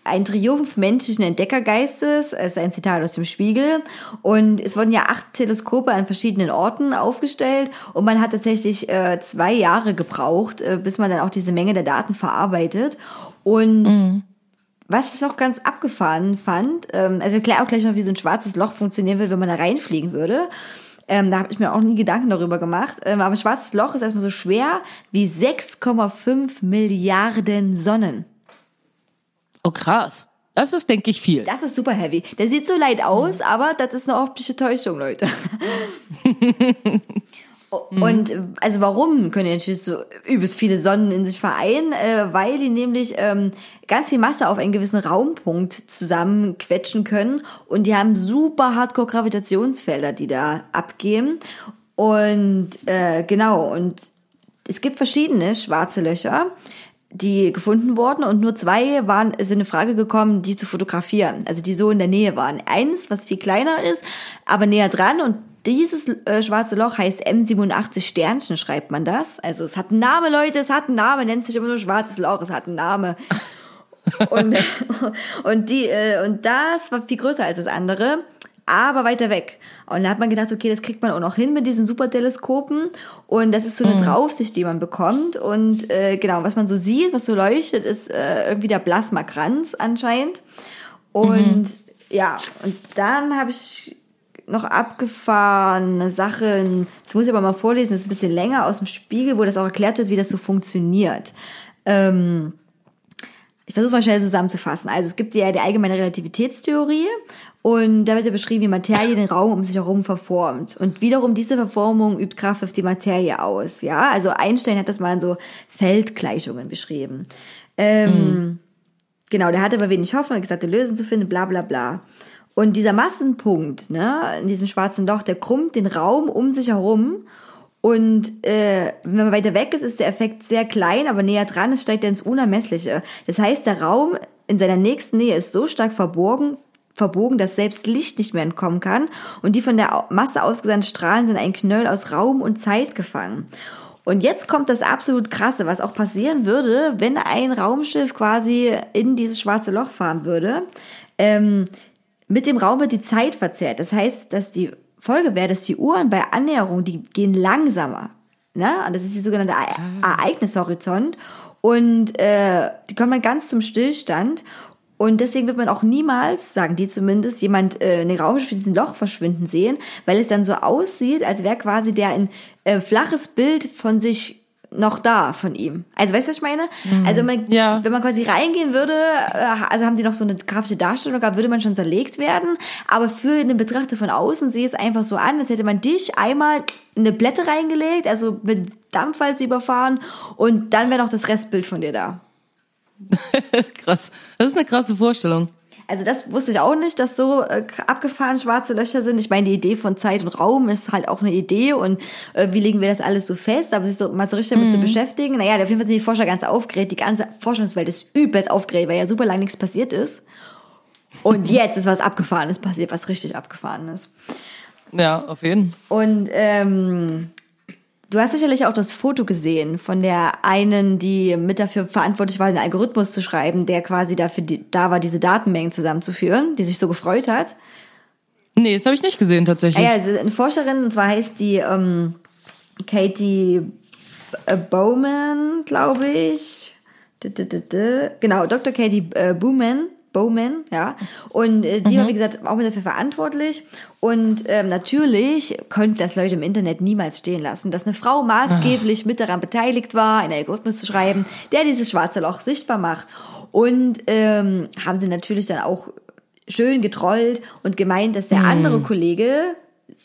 ein Triumph menschlichen Entdeckergeistes. Es ist ein Zitat aus dem Spiegel. Und es wurden ja acht Teleskope an verschiedenen Orten aufgestellt. Und man hat tatsächlich äh, zwei Jahre gebraucht, äh, bis man dann auch diese Menge der Daten verarbeitet. Und was ich noch ganz abgefahren fand, ähm, also ich erkläre auch gleich noch, wie so ein schwarzes Loch funktionieren würde, wenn man da reinfliegen würde. Ähm, da habe ich mir auch nie Gedanken darüber gemacht. Ähm, aber ein schwarzes Loch ist erstmal so schwer wie 6,5 Milliarden Sonnen. Oh, krass. Das ist, denke ich, viel. Das ist super heavy. Der sieht so leid aus, aber das ist eine optische Täuschung, Leute. <laughs> Und äh, also warum können die natürlich so übelst viele Sonnen in sich vereinen? Äh, weil die nämlich ähm, ganz viel Masse auf einen gewissen Raumpunkt zusammenquetschen können und die haben super hardcore Gravitationsfelder, die da abgehen. Und äh, genau, und es gibt verschiedene schwarze Löcher, die gefunden wurden und nur zwei waren, sind in Frage gekommen, die zu fotografieren, also die so in der Nähe waren. Eins, was viel kleiner ist, aber näher dran und dieses äh, schwarze Loch heißt M87 Sternchen, schreibt man das. Also es hat einen Namen, Leute, es hat einen Namen, nennt sich immer nur schwarzes Loch, es hat einen Namen. <laughs> und, <laughs> und die, äh, und das war viel größer als das andere, aber weiter weg. Und da hat man gedacht, okay, das kriegt man auch noch hin mit diesen Superteleskopen. Und das ist so eine Draufsicht, die man bekommt. Und äh, genau, was man so sieht, was so leuchtet, ist äh, irgendwie der Plasmakranz anscheinend. Und ja, und dann habe ich noch abgefahrene Sachen. Das muss ich aber mal vorlesen, das ist ein bisschen länger aus dem Spiegel, wo das auch erklärt wird, wie das so funktioniert. Ähm, ich versuche mal schnell zusammenzufassen. Also es gibt ja die allgemeine Relativitätstheorie und da wird ja beschrieben, wie Materie den Raum um sich herum verformt. Und wiederum diese Verformung übt Kraft auf die Materie aus. Ja, also Einstein hat das mal in so Feldgleichungen beschrieben. Ähm, Genau, der hatte aber wenig Hoffnung, hat gesagt, eine Lösung zu finden, bla bla bla. Und dieser Massenpunkt, ne, in diesem schwarzen Loch, der krummt den Raum um sich herum. Und äh, wenn man weiter weg ist, ist der Effekt sehr klein, aber näher dran ist, steigt er ins Unermessliche. Das heißt, der Raum in seiner nächsten Nähe ist so stark verborgen, verbogen, dass selbst Licht nicht mehr entkommen kann. Und die von der Masse ausgesandten Strahlen sind ein Knöll aus Raum und Zeit gefangen. Und jetzt kommt das absolut krasse, was auch passieren würde, wenn ein Raumschiff quasi in dieses schwarze Loch fahren würde. Ähm, mit dem Raum wird die Zeit verzerrt. Das heißt, dass die Folge wäre, dass die Uhren bei Annäherung, die gehen langsamer. Ne? Und das ist die sogenannte E- Ereignishorizont. Und äh, die kommen dann ganz zum Stillstand. Und deswegen wird man auch niemals, sagen die zumindest, jemand äh, in den Raumschiff in diesem Loch verschwinden sehen, weil es dann so aussieht, als wäre quasi der ein äh, flaches Bild von sich noch da von ihm. Also weißt du, was ich meine? Also man, Ja. wenn man quasi reingehen würde, äh, also haben die noch so eine grafische Darstellung gehabt, würde man schon zerlegt werden. Aber für den Betrachter von außen sehe es einfach so an, als hätte man dich einmal in eine Blätter reingelegt, also mit Dampfwalze überfahren und dann wäre noch das Restbild von dir da. <laughs> Krass. Das ist eine krasse Vorstellung. Also das wusste ich auch nicht, dass so äh, abgefahren schwarze Löcher sind. Ich meine, die Idee von Zeit und Raum ist halt auch eine Idee und äh, wie legen wir das alles so fest, aber sich so mal so richtig damit zu beschäftigen. Naja, auf jeden Fall sind die Forscher ganz aufgeregt. Die ganze Forschungswelt ist übelst aufgeregt, weil ja super lange nichts passiert ist. Und <laughs> jetzt ist was Abgefahrenes passiert, was richtig Abgefahrenes. Ja, auf jeden. Und ähm, du hast sicherlich auch das Foto gesehen von der einen, die mit dafür verantwortlich war, den Algorithmus zu schreiben, der quasi dafür die, da war, diese Datenmengen zusammenzuführen, die sich so gefreut hat. Nee, das habe ich nicht gesehen tatsächlich. Ah ja, ist eine Forscherin, und zwar heißt die ähm, Katie äh, Bowman, glaube ich. Genau, Dr. Katie äh, Bowman. Bowman, ja. Und äh, die war, wie gesagt, auch mit dafür verantwortlich. Und ähm, natürlich könnten das Leute im Internet niemals stehen lassen, dass eine Frau maßgeblich mit daran beteiligt war, einen Algorithmus zu schreiben, der dieses schwarze Loch sichtbar macht. Und ähm, haben sie natürlich dann auch schön getrollt und gemeint, dass der andere Kollege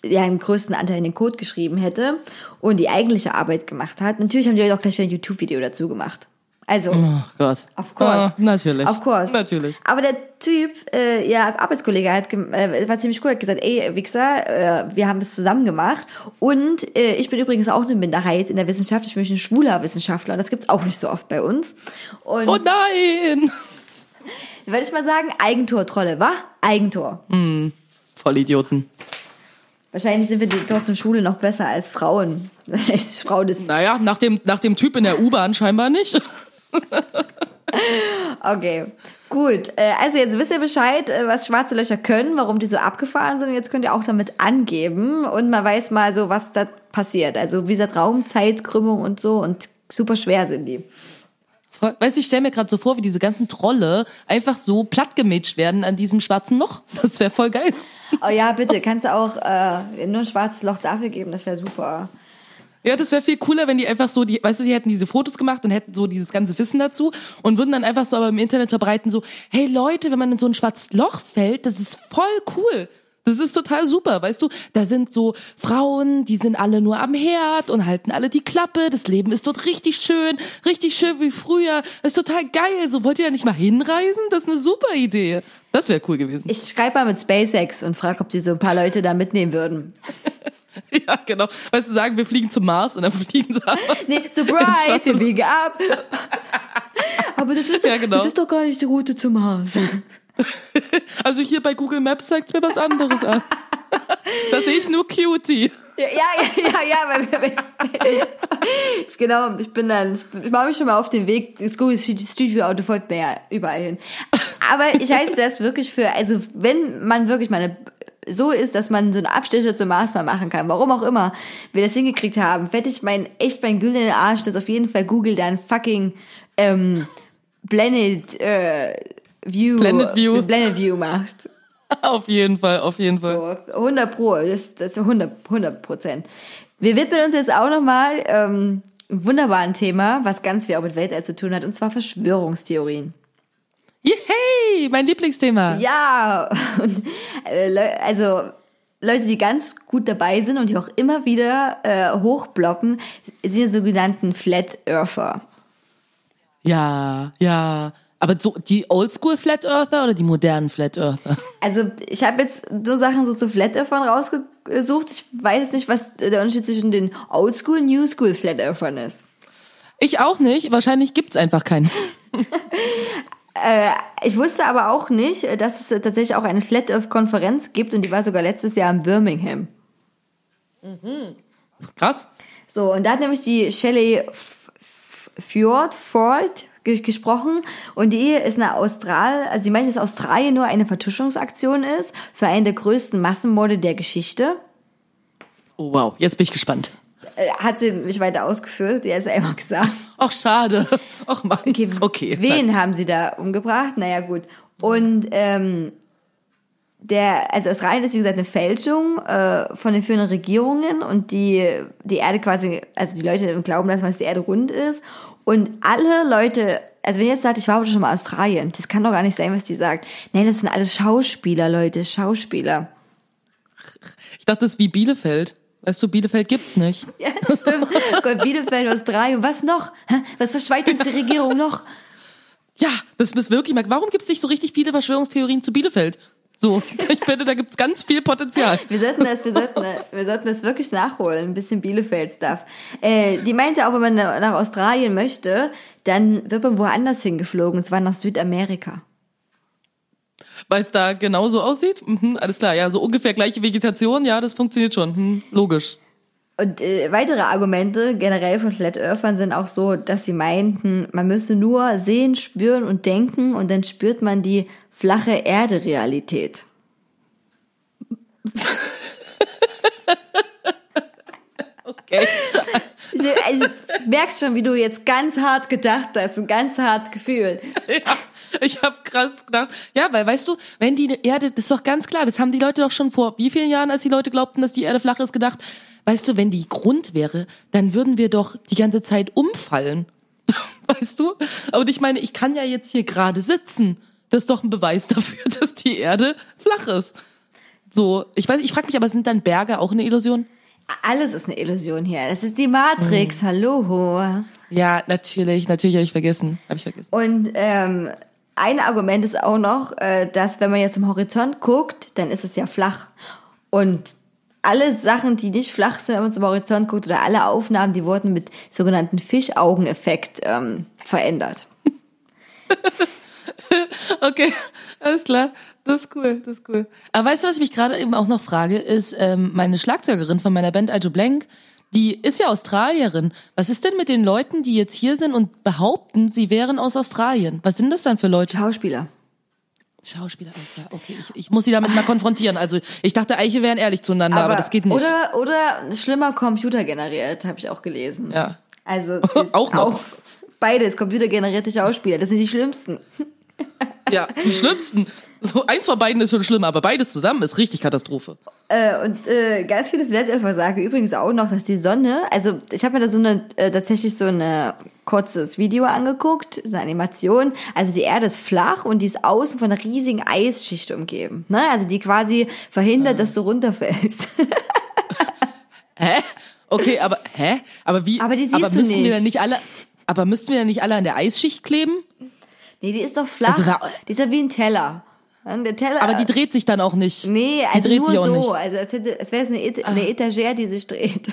der einen größten Anteil in den Code geschrieben hätte und die eigentliche Arbeit gemacht hat. Natürlich haben die auch gleich wieder ein YouTube-Video dazu gemacht. Also, Oh Gott. of course. Oh, natürlich. Of course. Natürlich. Aber der Typ, äh, ja, Arbeitskollege, hat äh, war ziemlich cool, hat gesagt, ey, Wichser, äh, wir haben das zusammen gemacht. Und äh, ich bin übrigens auch eine Minderheit in der Wissenschaft. Ich bin ein schwuler Wissenschaftler und das gibt's auch nicht so oft bei uns. Und Oh nein! würde ich mal sagen, Eigentor-Trolle, wa? Eigentor. Vollidioten. Wahrscheinlich sind wir trotzdem Schule noch besser als Frauen. <laughs> Wahrscheinlich ist Frauen das. Naja, nach dem, nach dem Typ in der U-Bahn scheinbar nicht. <laughs> Okay, gut. Äh, Also jetzt wisst ihr Bescheid, äh, was schwarze Löcher können, warum die so abgefahren sind. Jetzt könnt ihr auch damit angeben und man weiß mal so, was da passiert. Also wie gesagt, Raum, Zeit, Krümmung und so und super schwer sind die. Weißt du, ich stelle mir gerade so vor, wie diese ganzen Trolle einfach so plattgemätscht werden an diesem schwarzen Loch. Das wäre voll geil. Oh ja, bitte, kannst du auch äh, nur ein schwarzes Loch dafür geben, das wäre super. Ja, das wäre viel cooler, wenn die einfach so, die, weißt du, die hätten diese Fotos gemacht und hätten so dieses ganze Wissen dazu und würden dann einfach so aber im Internet verbreiten, so, hey Leute, wenn man in so ein schwarzes Loch fällt, das ist voll cool. Das ist total super, weißt du? Da sind so Frauen, die sind alle nur am Herd und halten alle die Klappe. Das Leben ist dort richtig schön, richtig schön wie früher. Das ist total geil. So wollt ihr da nicht mal hinreisen? Das ist eine super Idee. Das wäre cool gewesen. Ich schreibe mal mit SpaceX und frage, ob die so ein paar Leute da mitnehmen würden. <laughs> <laughs> Ja, genau. Weißt du, sagen, wir fliegen zum Mars und dann <laughs> fliegen sie aber. Nee, Surprise, <laughs> wir biegen ab. Aber das ist, doch, Ja, genau. das ist doch gar nicht die Route zum Mars. Also hier bei Google Maps zeigt's mir was anderes an. Da sehe ich nur Cutie. Ja, ja, ja, ja, weil wir, genau, ich bin dann, ich mache mich schon mal auf den Weg, das Google Street View Auto folgt mir ja überall hin. Aber ich halte das wirklich für, also wenn man wirklich mal eine, so ist, dass man so eine Abstecher zum Mars mal machen kann, warum auch immer wir das hingekriegt haben, wette ich mein, echt mein güldenen Arsch, dass auf jeden Fall Google dann fucking, ähm, Blended, äh, View, Blended View. <laughs> Blended View macht. auf jeden Fall, auf jeden Fall. So, 100 Pro, das, das ist 100, 100 Prozent. Wir widmen uns jetzt auch nochmal ähm, einem wunderbaren Thema, was ganz viel auch mit Weltall zu tun hat, und zwar Verschwörungstheorien. Yay, mein Lieblingsthema. Ja, und, äh, also Leute, die ganz gut dabei sind und die auch immer wieder äh, hochbloppen, sind die sogenannten Flat Earther. Ja, ja. Aber so die Oldschool Flat Earther oder die modernen Flat Earther? Also ich habe jetzt so Sachen so zu Flat Earthern rausgesucht. Ich weiß jetzt nicht, was der Unterschied zwischen den Oldschool, New School Flat Earthern ist. Ich auch nicht. Wahrscheinlich gibt's einfach keinen. <laughs> Ich wusste aber auch nicht, dass es tatsächlich auch eine Flat Earth Konferenz gibt und die war sogar letztes Jahr in Birmingham. Krass. So, und da hat nämlich die Shelley Fjord Ford ge- gesprochen und die ist eine Austral, also die meint, dass Australien nur eine Vertuschungsaktion ist für einen der größten Massenmorde der Geschichte. Oh, wow. Jetzt bin ich gespannt. Äh, Hat sie nicht weiter ausgeführt, die hat es einfach gesagt. Ach, schade. Ach, Mann. Okay, okay. wen haben sie da umgebracht? Naja, gut. Und ähm, der, also Australien ist wie gesagt eine Fälschung äh, von den führenden Regierungen und die die Erde quasi, also die Leute glauben, dass die Erde rund ist und alle Leute, also wenn ihr jetzt sagt, ich war aber schon mal in Australien, das kann doch gar nicht sein, was die sagt. Nein, das sind alles Schauspieler, Leute, Schauspieler. Ich dachte, das ist wie Bielefeld. Weißt du, Bielefeld gibt's nicht. <laughs> Ja, stimmt. Gott, Bielefeld, Australien, was noch? Was verschweigt jetzt die Regierung noch? Ja, das ist wirklich mal. Warum gibt's nicht so richtig viele Verschwörungstheorien zu Bielefeld? So, <laughs> ich finde, da gibt's ganz viel Potenzial. Wir sollten das, wir sollten, wir sollten das wirklich nachholen, ein bisschen Bielefeld-Stuff. Äh, die meinte auch, wenn man nach Australien möchte, dann wird man woanders hingeflogen, und zwar nach Südamerika. Weil es da genauso aussieht? Mhm, alles klar, ja, so ungefähr gleiche Vegetation, ja, das funktioniert schon. Hm, logisch. Und äh, weitere Argumente generell von Flat Earthern sind auch so, dass sie meinten, man müsse nur sehen, spüren und denken und dann spürt man die flache Erde-Realität. <laughs> Okay. Ich, also, ich merkst schon, wie du jetzt ganz hart gedacht hast und ganz hart gefühlt. <laughs> Ja, ich habe krass gedacht. Ja, weil weißt du, wenn die Erde, das ist doch ganz klar, das haben die Leute doch schon vor wie vielen Jahren, als die Leute glaubten, dass die Erde flach ist, gedacht. Weißt du, wenn die Grund wäre, dann würden wir doch die ganze Zeit umfallen. <laughs> Weißt du? Aber ich meine, ich kann ja jetzt hier gerade sitzen. Das ist doch ein Beweis dafür, <laughs> dass die Erde flach ist. So, ich weiß, ich frage mich, aber sind dann Berge auch eine Illusion? Alles ist eine Illusion hier. Das ist die Matrix. Hallo. Ja, natürlich, natürlich habe ich vergessen, habe ich vergessen. Und ähm, ein Argument ist auch noch, äh, dass wenn man jetzt zum Horizont guckt, dann ist es ja flach. Und alle Sachen, die nicht flach sind, wenn man zum Horizont guckt, oder alle Aufnahmen, die wurden mit sogenannten Fischaugeneffekt ähm, verändert. <laughs> Okay, alles klar. Das ist cool, das ist cool. Aber weißt du, was ich mich gerade eben auch noch frage, ist ähm, meine Schlagzeugerin von meiner Band Alto Blank, die ist ja Australierin. Was ist denn mit den Leuten, die jetzt hier sind und behaupten, sie wären aus Australien? Was sind das dann für Leute? Schauspieler. Schauspieler, alles klar. Okay, ich, ich muss sie damit mal konfrontieren. Also ich dachte wir wären ehrlich zueinander, aber, das geht nicht. Oder, oder schlimmer computergeneriert, habe ich auch gelesen. ja. Also <laughs> Auch noch. beides, computergenerierte Schauspieler, das sind die schlimmsten. Ja, die schlimmsten. So eins von beiden ist schon schlimm, aber beides zusammen ist richtig Katastrophe. Äh, und äh, ganz viele Flat Earther sagen übrigens auch noch, dass die Sonne, also ich habe mir da so eine äh, tatsächlich so ein kurzes Video angeguckt, eine Animation. Also die Erde ist flach und die ist außen von einer riesigen Eisschicht umgeben. Ne? Also die quasi verhindert, dass du runterfällst. <laughs> Hä? Okay, aber hä? Aber wie? Aber die siehst aber du müssen wir nicht. dann nicht alle? Aber müssten wir dann nicht alle an der Eisschicht kleben? nee, die ist doch flach. Also die ist ja wie ein Teller. Der Teller. Aber die dreht sich dann auch nicht. Nee, die also dreht nur sich auch so. nicht. Also als, hätte, als wäre es eine, Et eine Etagere, die sich dreht.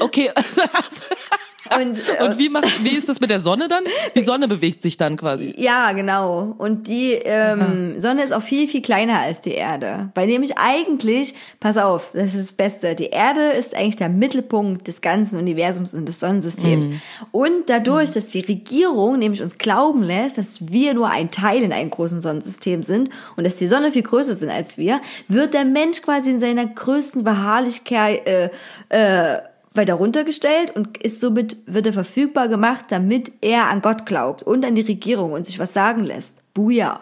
Okay. <laughs> <laughs> Und, äh, Und wie macht, wie ist das mit der Sonne dann? Die Sonne bewegt sich dann quasi. Ja, genau. Und die ähm, Sonne ist auch viel, viel kleiner als die Erde. Weil nämlich eigentlich, pass auf, das ist das Beste, die Erde ist eigentlich der Mittelpunkt des ganzen Universums und des Sonnensystems. Und dadurch, dass die Regierung nämlich uns glauben lässt, dass wir nur ein Teil in einem großen Sonnensystem sind und dass die Sonne viel größer sind als wir, wird der Mensch quasi in seiner größten Beharrlichkeit äh, äh, weiter runtergestellt und ist somit wird er verfügbar gemacht, damit er an Gott glaubt und an die Regierung und sich was sagen lässt. Buja.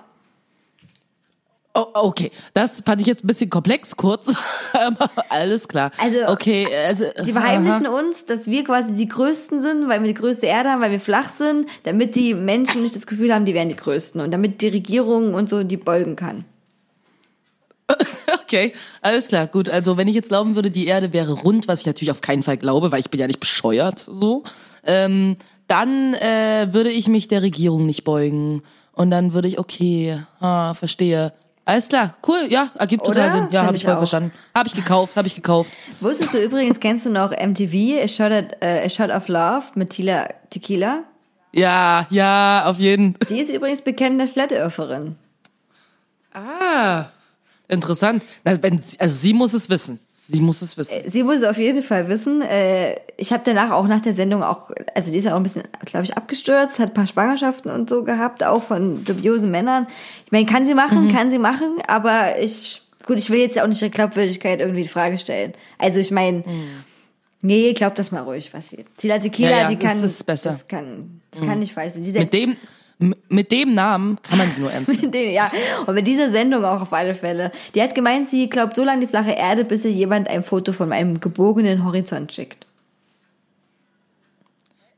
Oh, okay, das fand ich jetzt ein bisschen komplex, kurz, <laughs> aber alles klar. Also, okay, also Sie verheimlichen aha. uns, dass wir quasi die Größten sind, weil wir die größte Erde haben, weil wir flach sind, damit die Menschen nicht das Gefühl haben, die wären die Größten und damit die Regierung und so die beugen kann. <laughs> Okay, alles klar, gut. Also wenn ich jetzt glauben würde, die Erde wäre rund, was ich natürlich auf keinen Fall glaube, weil ich bin ja nicht bescheuert so, ähm, dann äh, würde ich mich der Regierung nicht beugen und dann würde ich okay, ah, verstehe. Alles klar, cool, ja, ergibt total Oder? Sinn. Ja, habe ich ich voll auch. verstanden. Habe ich gekauft, habe ich gekauft. Wusstest du übrigens, kennst du noch MTV, A Shot, at, äh, A Shot of Love mit Tila Tequila? Ja, ja, auf jeden. Die ist übrigens bekennende Flat Eartherin. Ah, interessant. Also sie muss es wissen. Sie muss es wissen. Sie muss es auf jeden Fall wissen. Äh, Ich habe danach auch nach der Sendung auch, also die ist ja auch ein bisschen, glaube ich, abgestürzt, hat ein paar Schwangerschaften und so gehabt, auch von dubiosen Männern. Ich meine, kann sie machen, kann sie machen, aber ich, gut, ich will jetzt ja auch nicht der Glaubwürdigkeit irgendwie die Frage stellen. Also ich meine, nee, glaub das mal ruhig, was sie. Tila Tequila, Ja, ja, die das kann, ist besser. das kann, das kann nicht weiß. Die Mit dem, mit dem Namen kann man sie nur ernst nehmen. Den, ja, und mit dieser Sendung auch auf alle Fälle. Die hat gemeint, sie glaubt so lange die flache Erde, bis ihr jemand ein Foto von einem gebogenen Horizont schickt.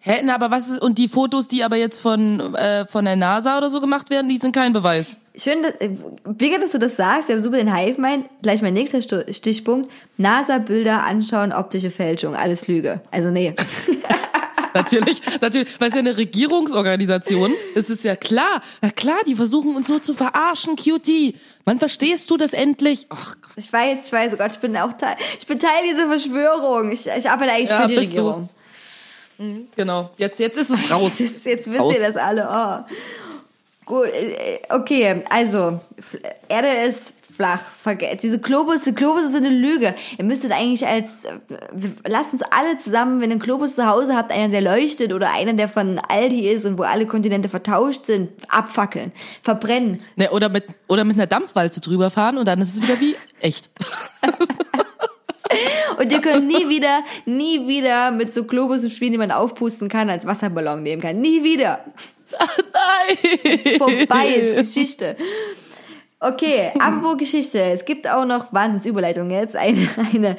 Hä, na, aber was ist, und die Fotos, die aber jetzt von, äh, von der NASA oder so gemacht werden, die sind kein Beweis. Schön, dass, äh, Mega, dass du das sagst. Wir haben super den Hive mein. Gleich mein nächster Stichpunkt. NASA-Bilder anschauen, optische Fälschung. Alles Lüge. Also nee. <laughs> Natürlich, natürlich, weil es ja eine Regierungsorganisation, es ist ja klar, na klar, die versuchen uns nur zu verarschen, QT. Wann verstehst du das endlich? Ach, Gott. Ich weiß, ich weiß, oh Gott, ich bin auch Teil, ich bin Teil dieser Verschwörung. Ich, ich arbeite eigentlich Ja, für die bist du. Regierung. genau, jetzt, jetzt ist es raus. <laughs> Jetzt, jetzt wisst Raus. ihr das alle. Oh. Gut, äh, okay, also, Erde ist flach. Verge diese Globusse, Globusse sind eine Lüge. Ihr müsstet eigentlich als, äh, wir- lasst uns alle zusammen, wenn ihr einen Globus zu Hause habt, einer, der leuchtet oder einer, der von Aldi ist und wo alle Kontinente vertauscht sind, abfackeln, verbrennen. Ne, oder mit, oder mit einer Dampfwalze drüber fahren und dann ist es wieder wie echt. <laughs> Und ihr könnt nie wieder, nie wieder mit so Globussen spielen, die man aufpusten kann, als Wasserballon nehmen kann. Nie wieder. <laughs> Nein! vorbei ist Geschichte. Okay, <laughs> apropos Geschichte. Es gibt auch noch Wahnsinnsüberleitung jetzt. Eine, eine,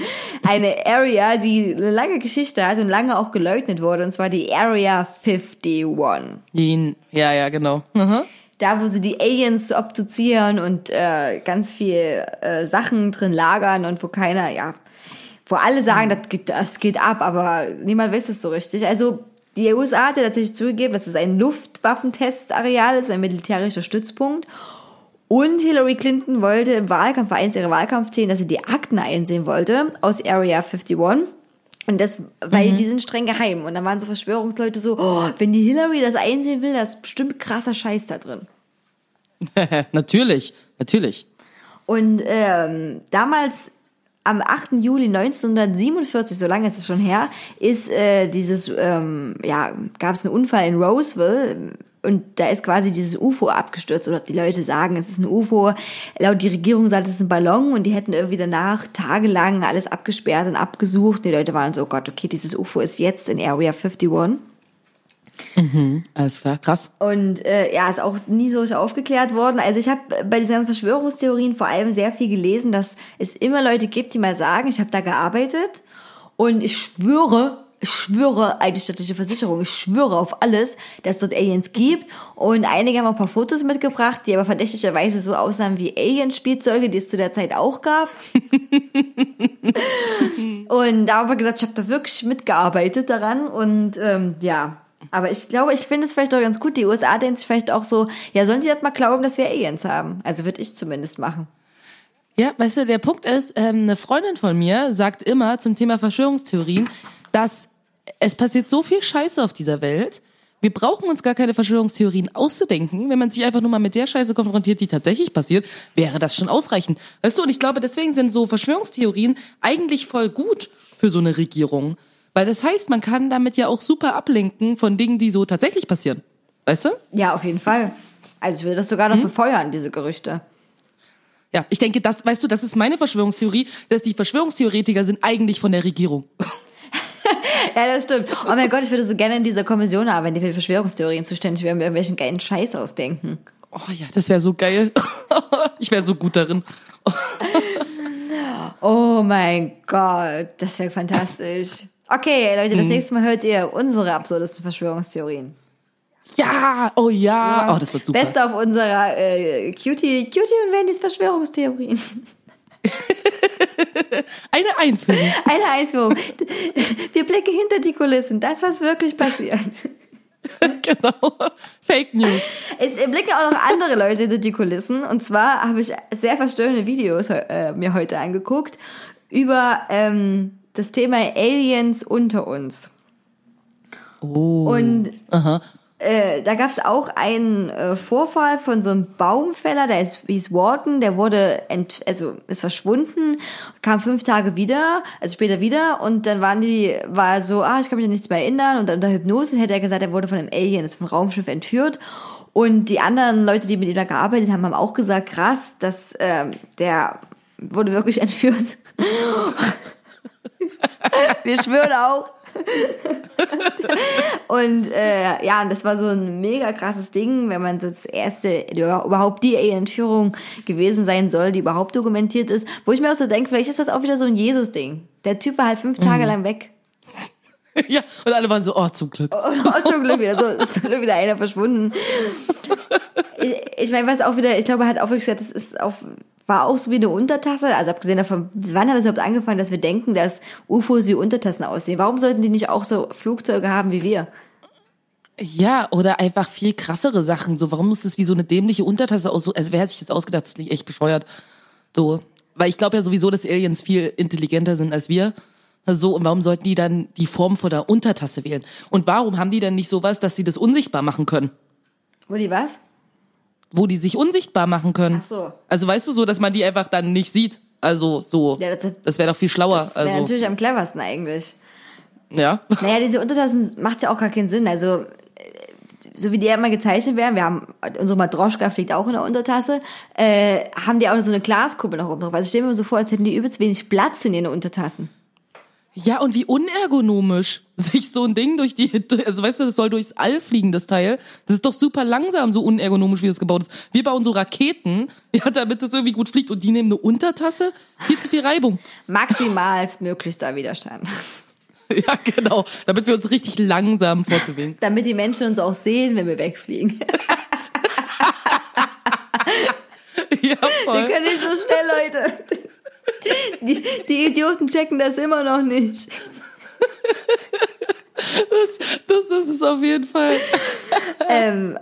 eine Area, die eine lange Geschichte hat und lange auch geleugnet wurde, und zwar die Area 51. Ihn, ja, ja, genau. Mhm. Da, wo sie die Aliens obduzieren und äh, ganz viel äh, Sachen drin lagern und wo keiner, ja, wo alle sagen, das geht, das geht ab, aber niemand weiß es so richtig. Also die USA hat ja tatsächlich zugegeben, dass es ein Luftwaffentestareal ist, ein militärischer Stützpunkt. Und Hillary Clinton wollte im Wahlkampf, war eins ihrer Wahlkampfthemen, dass sie die Akten einsehen wollte aus Area 51. Und das, weil die sind streng geheim. Und dann waren so Verschwörungsleute so, oh, wenn die Hillary das einsehen will, da ist bestimmt krasser Scheiß da drin. <laughs> natürlich, natürlich. Und ähm, damals am 8. Juli 1947, so lange ist es schon her, ist äh, dieses, ähm, ja, gab es einen Unfall in Roseville und da ist quasi dieses UFO abgestürzt oder die Leute sagen, es ist ein UFO. Laut die Regierung sagt es ist ein Ballon und die hätten irgendwie danach tagelang alles abgesperrt und abgesucht. Die Leute waren so, oh Gott, okay, dieses UFO ist jetzt in Area 51. Alles klar, krass. Und äh, ja, ist auch nie so aufgeklärt worden. Also ich habe bei diesen ganzen Verschwörungstheorien vor allem sehr viel gelesen, dass es immer Leute gibt, die mal sagen, ich habe da gearbeitet und ich schwöre, ich schwöre, eine staatliche Versicherung, ich schwöre auf alles, dass es dort Aliens gibt. Und einige haben auch ein paar Fotos mitgebracht, die aber verdächtigerweise so aussahen wie Alien-Spielzeuge, die es zu der Zeit auch gab. <laughs> und da habe ich gesagt, ich habe da wirklich mitgearbeitet daran und ähm, ja. Aber ich glaube, ich finde es vielleicht auch ganz gut. Die USA denken sich vielleicht auch so, ja, sollen die das mal glauben, dass wir Aliens haben? Also würde ich zumindest machen. Ja, weißt du, der Punkt ist, ähm, eine Freundin von mir sagt immer zum Thema Verschwörungstheorien, dass es passiert so viel Scheiße auf dieser Welt. Wir brauchen uns gar keine Verschwörungstheorien auszudenken. Wenn man sich einfach nur mal mit der Scheiße konfrontiert, die tatsächlich passiert, wäre das schon ausreichend. Weißt du, und ich glaube, deswegen sind so Verschwörungstheorien eigentlich voll gut für so eine Regierung. Weil das heißt, man kann damit ja auch super ablenken von Dingen, die so tatsächlich passieren. Weißt du? Ja, auf jeden Fall. Also ich würde das sogar noch befeuern, diese Gerüchte. Ja, ich denke, das, weißt du, das ist meine Verschwörungstheorie, dass die Verschwörungstheoretiker sind eigentlich von der Regierung. <laughs> <laughs> Ja, das stimmt. Oh mein Gott, ich würde so gerne in dieser Kommission arbeiten, die für Verschwörungstheorien zuständig wäre, mir irgendwelchen geilen Scheiß ausdenken. Oh ja, das wäre so geil. <laughs> ich wäre so gut darin. <laughs> Oh mein Gott, das wäre fantastisch. Okay, Leute, das nächste Mal hört ihr unsere absurdesten Verschwörungstheorien. Ja, oh ja. Oh, das wird super. Beste auf unserer äh, Cutie, Cutie und Wendys Verschwörungstheorien. <laughs> Eine Einführung. Eine Einführung. Wir blicken hinter die Kulissen. Das, was wirklich passiert. <laughs> genau. Fake News. Es blicken auch noch andere Leute hinter die Kulissen. Und zwar habe ich sehr verstörende Videos äh, mir heute angeguckt über ähm, das Thema Aliens unter uns. Oh. Und Aha. Äh, da gab es auch einen äh, Vorfall von so einem Baumfäller, der ist, hieß Wharton, der wurde ent, also ist verschwunden, kam fünf Tage wieder, also später wieder und dann waren die, war so, ah, ich kann mich an nichts mehr erinnern und unter Hypnose hätte er gesagt, er wurde von einem Alien, ist vom Raumschiff entführt und die anderen Leute, die mit ihm da gearbeitet haben, haben auch gesagt, krass, dass ähm, der wurde wirklich <laughs> entführt. Wir schwören auch. <laughs> und äh, ja, und das war so ein mega krasses Ding, wenn man so das erste, überhaupt die Entführung gewesen sein soll, die überhaupt dokumentiert ist. Wo ich mir auch so denke, vielleicht ist das auch wieder so ein Jesus-Ding. Der Typ war halt fünf Tage lang weg. <laughs> Ja, und alle waren so, oh, zum Glück. Und <laughs> oh, zum Glück wieder, so, <laughs> zum Glück wieder einer verschwunden. Ich, ich meine, was auch wieder, ich glaube, er hat auch wirklich gesagt, das ist auf, war auch so wie eine Untertasse. Also abgesehen davon, wann hat das überhaupt angefangen, dass wir denken, dass UFOs wie Untertassen aussehen? Warum sollten die nicht auch so Flugzeuge haben wie wir? Ja, oder einfach viel krassere Sachen. So, warum muss das wie so eine dämliche Untertasse aus? Also, wer hat sich das ausgedacht? Das liegt echt bescheuert. So, weil ich glaube ja sowieso, dass Aliens viel intelligenter sind als wir. So, und warum sollten die dann die Form von der Untertasse wählen? Und warum haben die dann nicht sowas, dass sie das unsichtbar machen können? Wo die was? Wo die sich unsichtbar machen können. Ach so. Also weißt du so, dass man die einfach dann nicht sieht. Also so. Ja, das- das wäre doch viel schlauer. Das wäre also, natürlich am cleversten eigentlich. ja. <laughs> Naja, diese Untertassen macht ja auch gar keinen Sinn. Also, so wie die ja immer gezeichnet werden, wir haben, unsere Matroschka fliegt auch in der Untertasse, äh, haben die auch so eine Glaskuppel noch oben drauf. Also ich stelle mir so vor, als hätten die übelst wenig Platz in ihren Untertassen. Ja, und wie unergonomisch <laughs> sich so ein Ding durch die, also weißt du, das soll durchs All fliegen, das Teil. Das ist doch super langsam, so unergonomisch, wie das gebaut ist. Wir bauen so Raketen, <laughs> ja, damit das irgendwie gut fliegt und die nehmen eine Untertasse. Viel zu viel Reibung. Maximalst möglichster Widerstand. <laughs> Ja, genau. Damit wir uns richtig langsam fortbewegen. Damit die Menschen uns auch sehen, wenn wir wegfliegen. Ja, Wir voll. können nicht so schnell, Leute. Die, die Idioten checken das immer noch nicht. Das, das ist es auf jeden Fall. Ähm,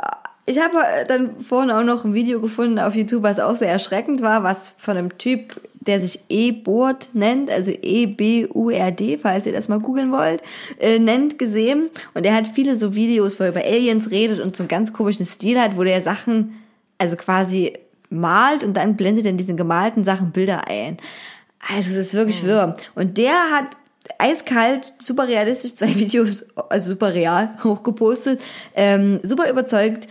ich habe dann vorhin auch noch ein Video gefunden auf YouTube, was auch sehr erschreckend war, was von einem Typ, der sich E-Board nennt, also E-B-U-R-D, falls ihr das mal googeln wollt, äh, nennt, gesehen. Und er hat viele so Videos, wo er über Aliens redet und so einen ganz komischen Stil hat, wo der Sachen, also quasi malt und dann blendet er in diesen gemalten Sachen Bilder ein. Also es ist wirklich wirr. Und der hat eiskalt, super realistisch zwei <laughs> Videos, also super real hochgepostet, ähm, super überzeugt,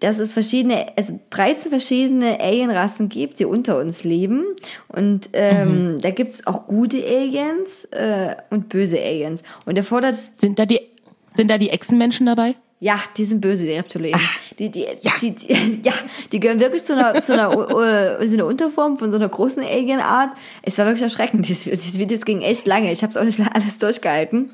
dass es verschiedene, also 13 verschiedene Alienrassen gibt, die unter uns leben. Und ähm, da gibt's auch gute Aliens äh, und böse Aliens. Und er fordert Sind da die, sind da die Echsenmenschen dabei? Ja, die sind böse, die Reptilien. Die, die, ja. Die, die, <laughs> ja, die gehören wirklich zu einer, zu einer, <laughs> äh, sind eine Unterform von so einer großen Alien-Art. Es war wirklich erschreckend. Dieses, dieses Video ging echt lange. Ich habe es auch nicht <laughs> alles durchgehalten.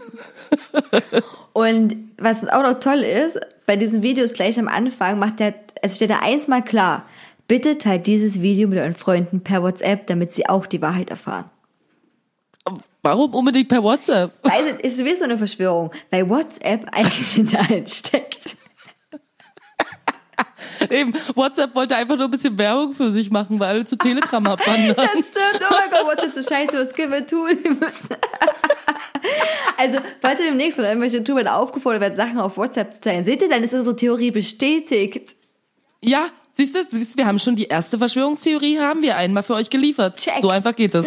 Und was auch noch toll ist, bei diesen Videos gleich am Anfang macht der, also steht da eins mal klar. Bitte teilt dieses Video mit euren Freunden per WhatsApp, damit sie auch die Wahrheit erfahren. Warum unbedingt per WhatsApp? Also, ist sowieso eine Verschwörung, weil WhatsApp <laughs> eigentlich hinter allen steckt. Eben, WhatsApp wollte einfach nur ein bisschen Werbung für sich machen, weil alle zu Telegram abwandern. <laughs> Das stimmt. Oh mein Gott, WhatsApp so scheiße, was können wir tun? Wir müssen. <laughs> Also, falls ihr demnächst von irgendwelchen YouTubern aufgefordert werdet, Sachen auf WhatsApp zu teilen, seht ihr, dann ist unsere Theorie bestätigt. Ja, siehst du, siehst du, wir haben schon die erste Verschwörungstheorie, haben wir einmal für euch geliefert. Check. So einfach geht das.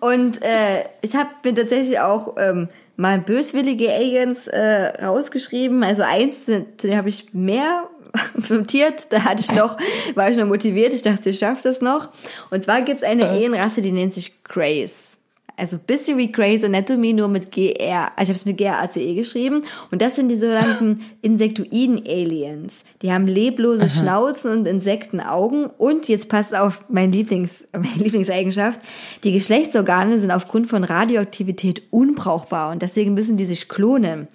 Und äh, ich habe mir tatsächlich auch ähm, mal böswillige Aliens äh, rausgeschrieben. Also eins, zu dem habe ich mehr <laughs> notiert. Da hatte ich noch, war ich noch motiviert. Ich dachte, ich schaffe das noch. Und zwar gibt's eine Alienrasse, die nennt sich Grace. Also bisschen wie Grey's Anatomy, nur mit GR. Also ich habe es mit G-R-A-C-E geschrieben. Und das sind die sogenannten <laughs> Insektoiden-Aliens. Die haben leblose Schnauzen und Insektenaugen. Und jetzt passt auf mein Lieblings, <laughs> meine Lieblingseigenschaft. Die Geschlechtsorgane sind aufgrund von Radioaktivität unbrauchbar. Und deswegen müssen die sich klonen.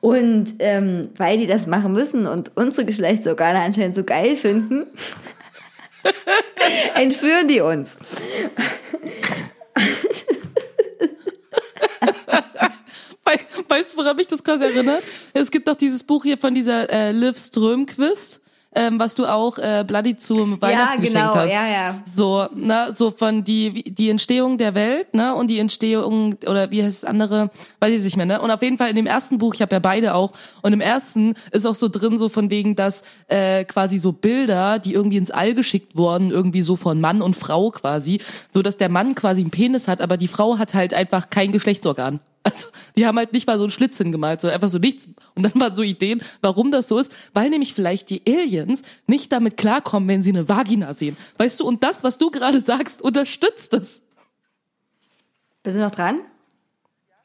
Und ähm, weil die das machen müssen und unsere Geschlechtsorgane anscheinend so geil finden, <laughs> entführen die uns. Weißt du, woran mich das gerade erinnert? Es gibt doch dieses Buch hier von dieser äh, Liv Strömquist, ähm, was du auch äh, Bloody zum Weihnachten genau, geschenkt hast. ja, ja. So, ne, so von die die Entstehung der Welt, ne, und die Entstehung oder wie heißt das andere, weiß ich nicht mehr, ne? Und auf jeden Fall in dem ersten Buch, ich habe ja beide auch, und im ersten ist auch so drin so von wegen, dass äh, quasi so Bilder, die irgendwie ins All geschickt wurden, irgendwie so von Mann und Frau quasi, so dass der Mann quasi einen Penis hat, aber die Frau hat halt einfach kein Geschlechtsorgan. Also, die haben halt nicht mal so einen Schlitz hingemalt, sondern einfach so nichts. Und dann waren so Ideen, warum das so ist, weil nämlich vielleicht die Aliens nicht damit klarkommen, wenn sie eine Vagina sehen. Weißt du, und das, was du gerade sagst, unterstützt es. Bist du noch dran?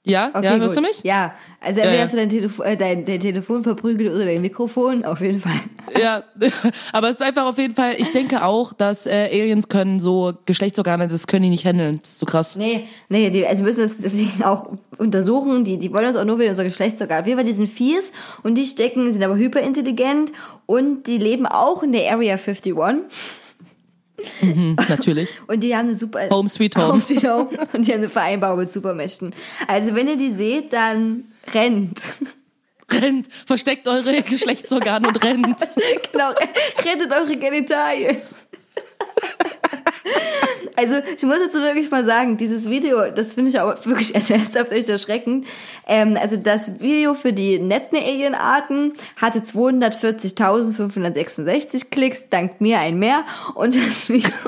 Ja, Okay, ja, hörst gut. du mich? Ja, also entweder Ja, ja. hast du dein, Telefo äh, dein, dein Telefon verprügelt oder dein Mikrofon, auf jeden Fall. <laughs> Ja, <laughs> aber es ist einfach auf jeden Fall, ich denke auch, dass äh, Aliens können so Geschlechtsorgane, das können die nicht handeln. Das ist so krass. Nee, nee, die also müssen das deswegen auch untersuchen. Die, die wollen das auch nur wegen unserer Geschlechtsorgan. Auf jeden Fall, die sind fies und die stecken, sind aber hyperintelligent und die leben auch in der Area 51. Mhm, natürlich. <laughs> Und die haben eine super... Home sweet home. Home sweet home. Und die haben eine Vereinbarung mit Supermächten. Also wenn ihr die seht, dann rennt. Rennt, versteckt eure <laughs> Geschlechtsorgane und rennt. genau, rettet eure Genitalien. <laughs> Also, ich muss dazu wirklich mal sagen, dieses Video, das finde ich auch wirklich <laughs> ernsthaft echt erschreckend. Ähm, also, das Video für die netten Alienarten hatte 240.566 Klicks, dank mir ein mehr. Und das Video, <laughs>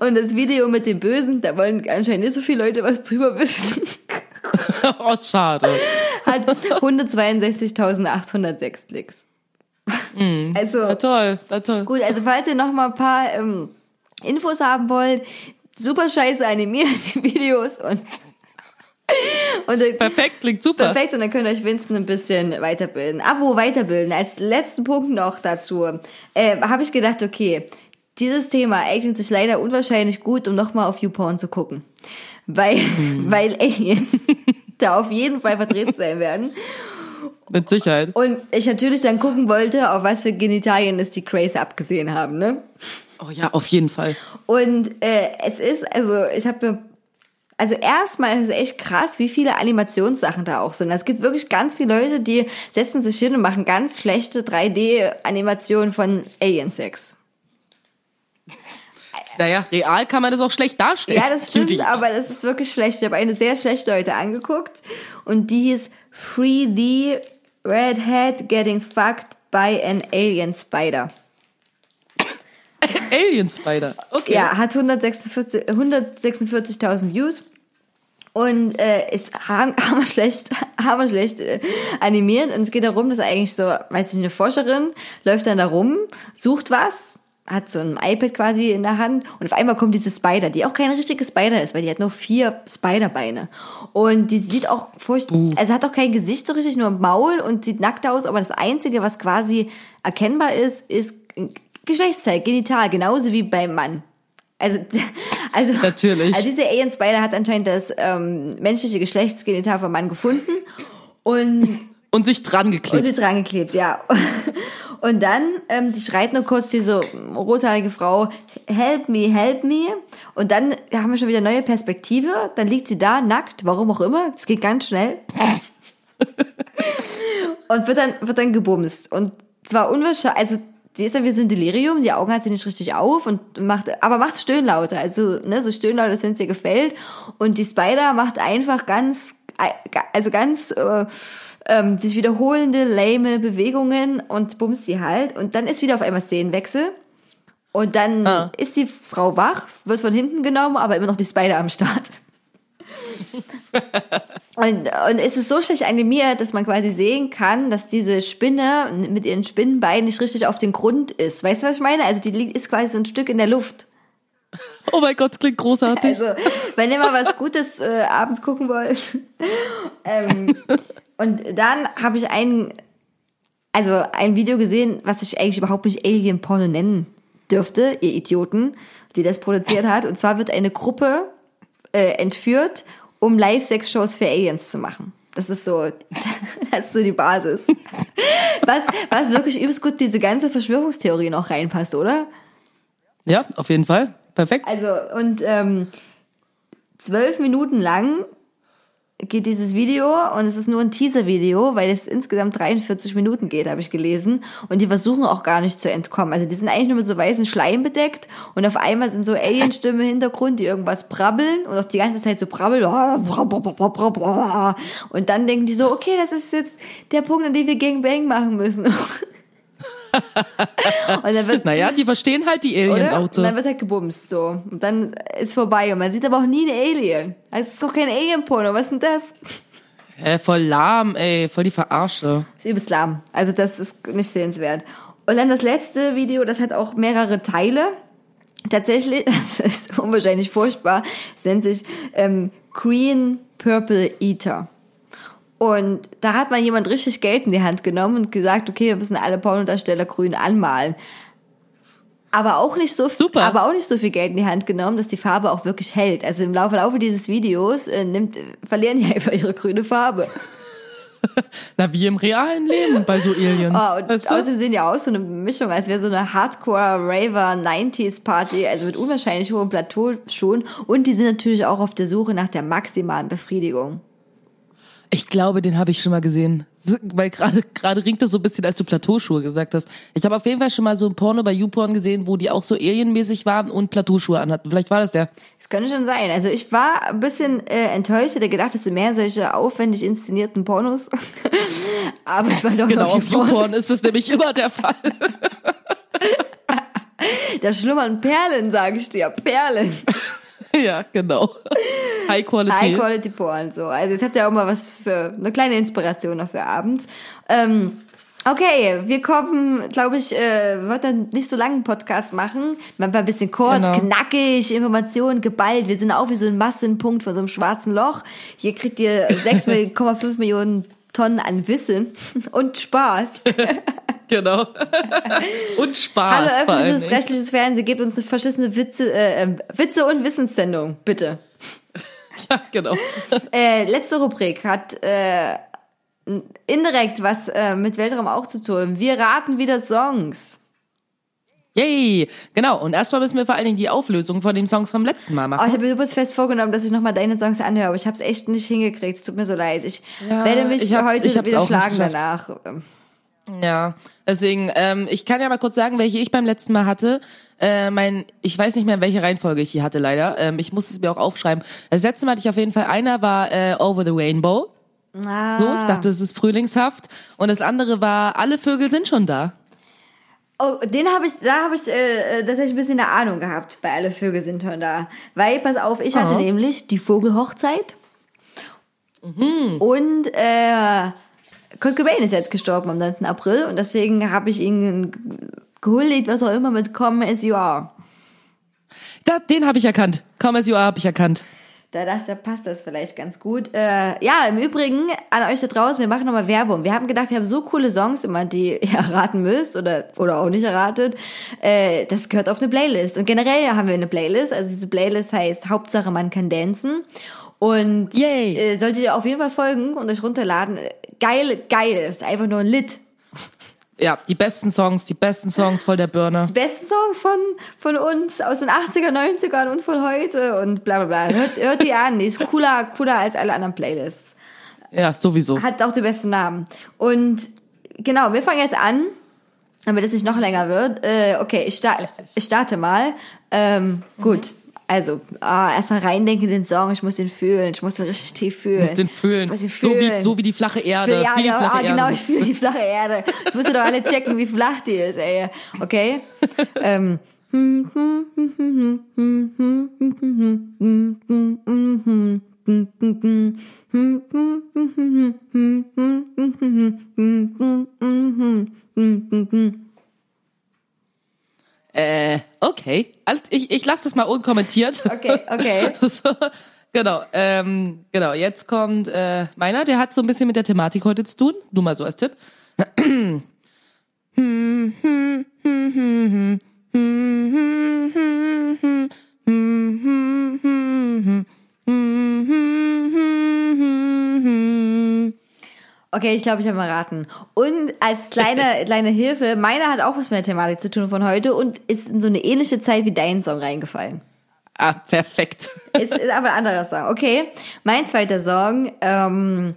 und das Video mit dem Bösen, da wollen anscheinend nicht so viele Leute was drüber wissen, <laughs> oh, schade. hat 162.806 Klicks. Also, Na toll, na toll. Gut, also falls ihr noch mal ein paar ähm, Infos haben wollt, super scheiße animiert die Videos und <laughs> und dann, Perfekt, klingt super. perfekt und dann könnt ihr euch Winston ein bisschen weiterbilden. Abo weiterbilden. Als letzten Punkt noch dazu äh, habe ich gedacht, okay, dieses Thema eignet sich leider unwahrscheinlich gut, um noch mal auf YouPorn zu gucken, weil <laughs> weil Aliens <laughs> da auf jeden Fall vertreten sein werden. Mit Sicherheit. Und ich natürlich dann gucken wollte, auf was für Genitalien es die Craze abgesehen haben, ne? Oh ja, auf jeden Fall. Und äh, es ist, also ich habe mir, also erstmal ist es echt krass, wie viele Animationssachen da auch sind. Es gibt wirklich ganz viele Leute, die setzen sich hin und machen ganz schlechte 3D-Animationen von Alien Sex. Naja, real kann man das auch schlecht darstellen. Ja, das stimmt, Judy. aber das ist wirklich schlecht. Ich habe eine sehr schlechte heute angeguckt und die hieß 3D Redhead Getting Fucked by an Alien Spider. <coughs> Alien Spider. Okay. Ja, hat 146 146.000 Views. Und äh, ist ham- <laughs> hammer schlecht, hammer schlecht äh, animiert. Und es geht darum, dass eigentlich so, weiß ich nicht, eine Forscherin läuft dann da rum, sucht was, hat so ein iPad quasi in der Hand und auf einmal kommt diese Spider, die auch kein richtiges Spider ist, weil die hat nur vier Spiderbeine. Und die sieht auch furchtbar, also hat auch kein Gesicht so richtig, nur ein Maul und sieht nackt aus, aber das Einzige, was quasi erkennbar ist, ist Geschlechtsteil, Genital, genauso wie beim Mann. Also, <laughs> also, Natürlich. also diese Alien Spider hat anscheinend das ähm, menschliche Geschlechtsgenital vom Mann gefunden und Und sich dran und geklebt. sie dran geklebt, ja. Und dann, ähm, die schreit nur kurz diese rothaarige Frau, help me, help me. Und dann haben wir schon wieder neue Perspektive. Dann liegt sie da, nackt, warum auch immer. Das geht ganz schnell. und wird dann, wird dann gebumst. Und zwar unwahrscheinlich, also, die ist dann wie so ein Delirium, die Augen hat sie nicht richtig auf und macht, aber macht Stöhnlaute, also, ne, so Stöhnlaute, wenn es ihr gefällt. Und die Spider macht einfach ganz, also ganz, äh, ähm, sich wiederholende, lame Bewegungen und bumst sie halt. Und dann ist wieder auf einmal Szenenwechsel. Und dann Ah. ist die Frau wach, wird von hinten genommen, aber immer noch die Spider am Start. <laughs> und, und es ist so schlecht animiert, dass man quasi sehen kann, dass diese Spinne mit ihren Spinnenbeinen nicht richtig auf den Grund ist. Weißt du, was ich meine? Also die ist quasi so ein Stück in der Luft. Oh mein Gott, klingt großartig. Also, wenn ihr mal was Gutes äh, abends gucken wollt. <laughs> ähm, <laughs> und dann habe ich ein, also ein Video gesehen, was ich eigentlich überhaupt nicht Alien Porno nennen dürfte, ihr Idioten, die das produziert hat. Und zwar wird eine Gruppe äh, entführt, um Live-Sex-Shows für Aliens zu machen. Das ist so, <laughs> das ist so die Basis. Was, was wirklich übelst gut diese ganze Verschwörungstheorie noch reinpasst, oder? Ja, auf jeden Fall. Perfekt. Also, und ähm, zwölf Minuten lang geht dieses Video und es ist nur ein Teaser-Video, weil es insgesamt 43 Minuten geht, habe ich gelesen. Und die versuchen auch gar nicht zu entkommen. Also die sind eigentlich nur mit so weißen Schleim bedeckt und auf einmal sind so Alien-Stimmen im Hintergrund, die irgendwas brabbeln und auch die ganze Zeit so brabbeln. Und dann denken die so, okay, das ist jetzt der Punkt, an dem wir gegen Bang machen müssen. <laughs> <laughs> und dann wird, naja, die verstehen halt die oder? Und Alien-Auto. dann wird halt gebumst, so. Und dann ist vorbei. Und man sieht aber auch nie einen Alien. Also es ist doch kein Alien-Porno. Was ist denn das? Hä, voll lahm, ey, voll die Verarsche. Das ist übelst lahm. Also das ist nicht sehenswert. Und dann das letzte Video, das hat auch mehrere Teile. Tatsächlich, <laughs> das ist unwahrscheinlich furchtbar, es nennt sich ähm, Green Purple Eater. Und da hat mal jemand richtig Geld in die Hand genommen und gesagt, okay, wir müssen alle Pornodarsteller grün anmalen. Aber auch nicht so Super. aber auch nicht so viel Geld in die Hand genommen, dass die Farbe auch wirklich hält. Also im Laufe, Laufe dieses Videos äh, nimmt, verlieren die <laughs> einfach ihre grüne Farbe. <laughs> Na, wie im realen Leben bei so Aliens. Oh, und weißt du? außerdem sehen die aus so eine Mischung, als wäre so eine Hardcore-Raver-90s-Party, also mit unwahrscheinlich hohem Plateau schon. Und die sind natürlich auch auf der Suche nach der maximalen Befriedigung. Ich glaube, den habe ich schon mal gesehen. Weil gerade gerade ringt das so ein bisschen, als du Plateauschuhe gesagt hast. Ich habe auf jeden Fall schon mal so ein Porno bei YouPorn gesehen, wo die auch so alienmäßig waren und Plateauschuhe anhatten. Vielleicht war das der. Das könnte schon sein. Also ich war ein bisschen äh, enttäuscht, hätte gedacht, es sind mehr solche aufwendig inszenierten Pornos. <laughs> Aber ich war doch Genau, auf auf YouPorn ist es nämlich immer der Fall. <laughs> Da schlummern Perlen, sage ich dir. Perlen. <laughs> <laughs> ja, genau. High Quality. High Quality Porn. So. Also jetzt habt ihr auch mal was für eine kleine Inspiration noch für abends. Ähm, okay, wir kommen, glaube ich, äh, wird dann nicht so langen Podcast machen. Manchmal ein bisschen kurz, Genau. knackig, Informationen geballt. Wir sind auch wie so ein Massenpunkt von so einem schwarzen Loch. Hier kriegt ihr <laughs> 6,5 Millionen Tonnen an Wissen <laughs> und Spaß. <laughs> Genau. und Spaß Hallo öffentliches rechtliches Fernsehen, gebt uns eine verschissene Witze, äh, äh, Witze und Wissenssendung, bitte. <laughs> Ja, genau. Äh, letzte Rubrik hat äh, indirekt was äh, mit Weltraum auch zu tun. Wir raten wieder Songs. Yay. Genau. Und erstmal müssen wir vor allen Dingen die Auflösung von den Songs vom letzten Mal Oh, machen. ich habe mir übrigens fest vorgenommen, dass ich nochmal deine Songs anhöre, aber ich habe es echt nicht hingekriegt. Es tut mir so leid. Ich Ja, werde mich ich heute ich wieder schlagen danach. Ja, deswegen, ähm, ich kann ja mal kurz sagen, welche ich beim letzten Mal hatte. Äh, mein, ich weiß nicht mehr, welche Reihenfolge ich hier hatte, leider. Ähm, ich muss es mir auch aufschreiben. Das letzte Mal hatte ich auf jeden Fall, einer war äh, Over the Rainbow. Ah. So, ich dachte, es ist frühlingshaft. Und das andere war, alle Vögel sind schon da. Oh, den habe ich, da habe ich äh, tatsächlich ein bisschen eine Ahnung gehabt, bei alle Vögel sind schon da. Weil, pass auf, ich hatte Oh. nämlich die Vogelhochzeit. Mhm. Und äh, Kurt Cobain ist jetzt gestorben am 9. April und deswegen habe ich ihn gehuldigt, was auch immer, mit Come As You Are. Da, den habe ich erkannt. Come as you are habe ich erkannt. Da dachte ich, da passt das vielleicht ganz gut. Äh, ja, im Übrigen, an euch da draußen, wir machen nochmal Werbung. Wir haben gedacht, wir haben so coole Songs immer, die <laughs> ihr erraten müsst oder, oder auch nicht erratet. Äh, das gehört auf eine Playlist. Und generell haben wir eine Playlist. Also diese Playlist heißt Hauptsache man kann dancen. Und Yay. äh, solltet ihr auf jeden Fall folgen und euch runterladen. Geil, geil. Ist einfach nur ein Lit. Ja, die besten Songs, die besten Songs voll der Burner. besten Songs von, von uns aus den 80er, 90ern und von heute und bla bla bla. Hört, hört die an, die ist cooler, cooler als alle anderen Playlists. Ja, sowieso. Hat auch den besten Namen. Und genau, wir fangen jetzt an, damit es nicht noch länger wird. Äh, okay, ich, sta ich starte mal. Ähm, Gut. Also, ah, erstmal reindenken in den Song, ich muss den fühlen, ich muss den richtig tief fühlen. Du musst den fühlen. Ich muss ihn So fühlen. wie, so wie die flache Erde. Ja, wie die flache ah, genau, Erde. ich fühle die flache Erde. Jetzt müsst ihr doch alle checken, wie flach die ist, ey. Okay? ähm. Äh, okay. Also ich, ich lasse das mal unkommentiert. Okay, okay. <laughs> so, genau, ähm, genau. Jetzt kommt äh, meiner, der hat so ein bisschen mit der Thematik heute zu tun. Nur mal so als Tipp. Okay, ich glaube, ich habe mal raten. Und als kleine, <laughs> kleine Hilfe, meiner hat auch was mit der Thematik zu tun von heute und ist in so eine ähnliche Zeit wie dein Song reingefallen. Ah, perfekt. <laughs> Ist, ist aber ein anderer Song. Okay, mein zweiter Song. Ähm,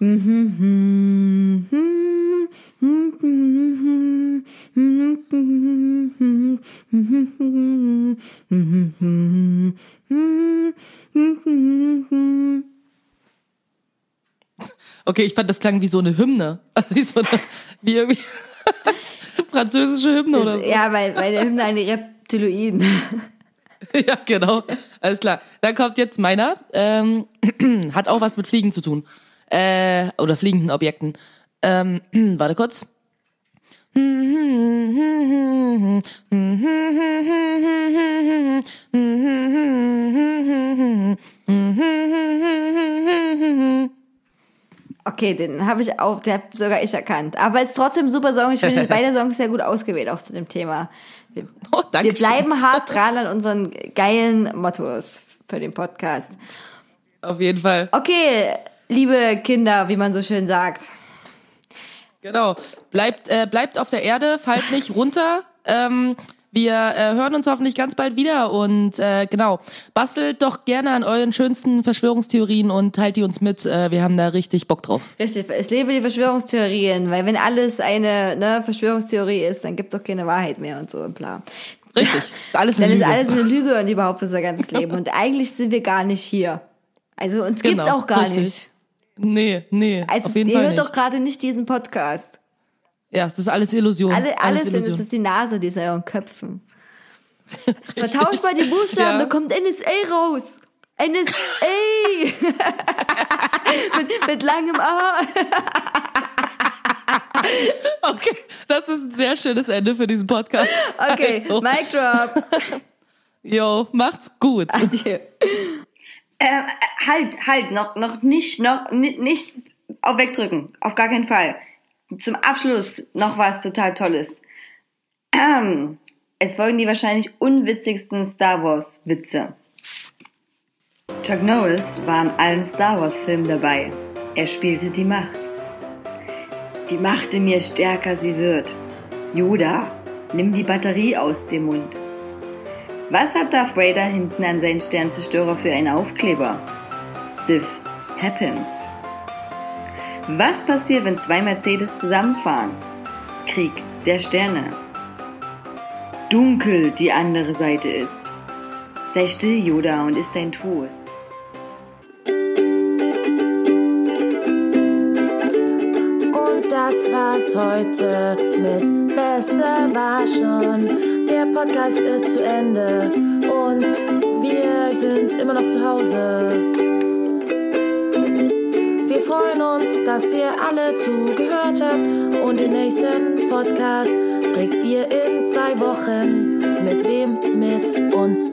<laughs> Okay, ich fand, das klang wie so eine Hymne. <laughs> Also wie so eine, wie irgendwie <laughs> französische Hymne oder so. ja, weil, weil der Hymne eine Reptiloiden. <laughs> Ja, genau. Alles klar. Dann kommt jetzt meiner. Ähm, <clears throat> hat auch was mit Fliegen zu tun. Äh, oder fliegenden Objekten. Ähm, <clears throat> warte kurz. Okay, den habe ich auch, der hab sogar ich erkannt. Aber es ist trotzdem ein super Song. Ich finde <laughs> beide Songs sehr gut ausgewählt, auch zu dem Thema. Wir, Oh, danke wir bleiben hart dran an unseren geilen Mottos für den Podcast. Auf jeden Fall. Okay, liebe Kinder, wie man so schön sagt. Genau. Bleibt, äh, bleibt auf der Erde, fallt nicht runter. Ähm, wir äh, hören uns hoffentlich ganz bald wieder und äh, genau, bastelt doch gerne an euren schönsten Verschwörungstheorien und teilt die uns mit. Äh, wir haben da richtig Bock drauf. Richtig, es lebe die Verschwörungstheorien, weil wenn alles eine ne, Verschwörungstheorie ist, dann gibt's auch keine Wahrheit mehr und so und bla. Richtig. <laughs> Ist alles Dann eine ist Lüge. alles eine Lüge und überhaupt unser ganzes Leben. <laughs> Und eigentlich sind wir gar nicht hier. Also uns gibt's Genau, auch gar richtig. nicht. Nee, nee, Also auf jeden ihr Fall hört nicht. doch gerade nicht diesen Podcast. Ja, das ist alles Illusion. Alle, alles sind, es Illusion. ist die Nase, die ist in euren Köpfen. <laughs> Vertauscht mal die Buchstaben, Ja. da kommt NSA raus. NSA! <laughs> mit, mit langem A. <laughs> Okay, das ist ein sehr schönes Ende für diesen Podcast. Okay, Also, Mic drop. yo, macht's gut. Adieu. Äh, halt, halt, noch, noch nicht, noch ni- nicht auf wegdrücken, auf gar keinen Fall. Zum Abschluss noch was total Tolles. Ähm, es folgen die wahrscheinlich unwitzigsten Star Wars Witze. Chuck Norris war in allen Star Wars Filmen dabei. Er spielte die Macht. Die Macht in mir stärker sie wird. Yoda, nimm die Batterie aus dem Mund. Was hat Darth Vader hinten an seinen Sternzerstörer für einen Aufkleber? Sith happens. Was passiert, wenn zwei Mercedes zusammenfahren? Krieg der Sterne. Dunkel die andere Seite ist. Sei still, Yoda, und isst dein Toast. Und das war's heute mit Besser war schon. Der Podcast ist zu Ende und wir sind immer noch zu Hause. Wir freuen uns, dass ihr alle zugehört habt und den nächsten Podcast kriegt ihr in zwei Wochen. Mit wem? Mit uns.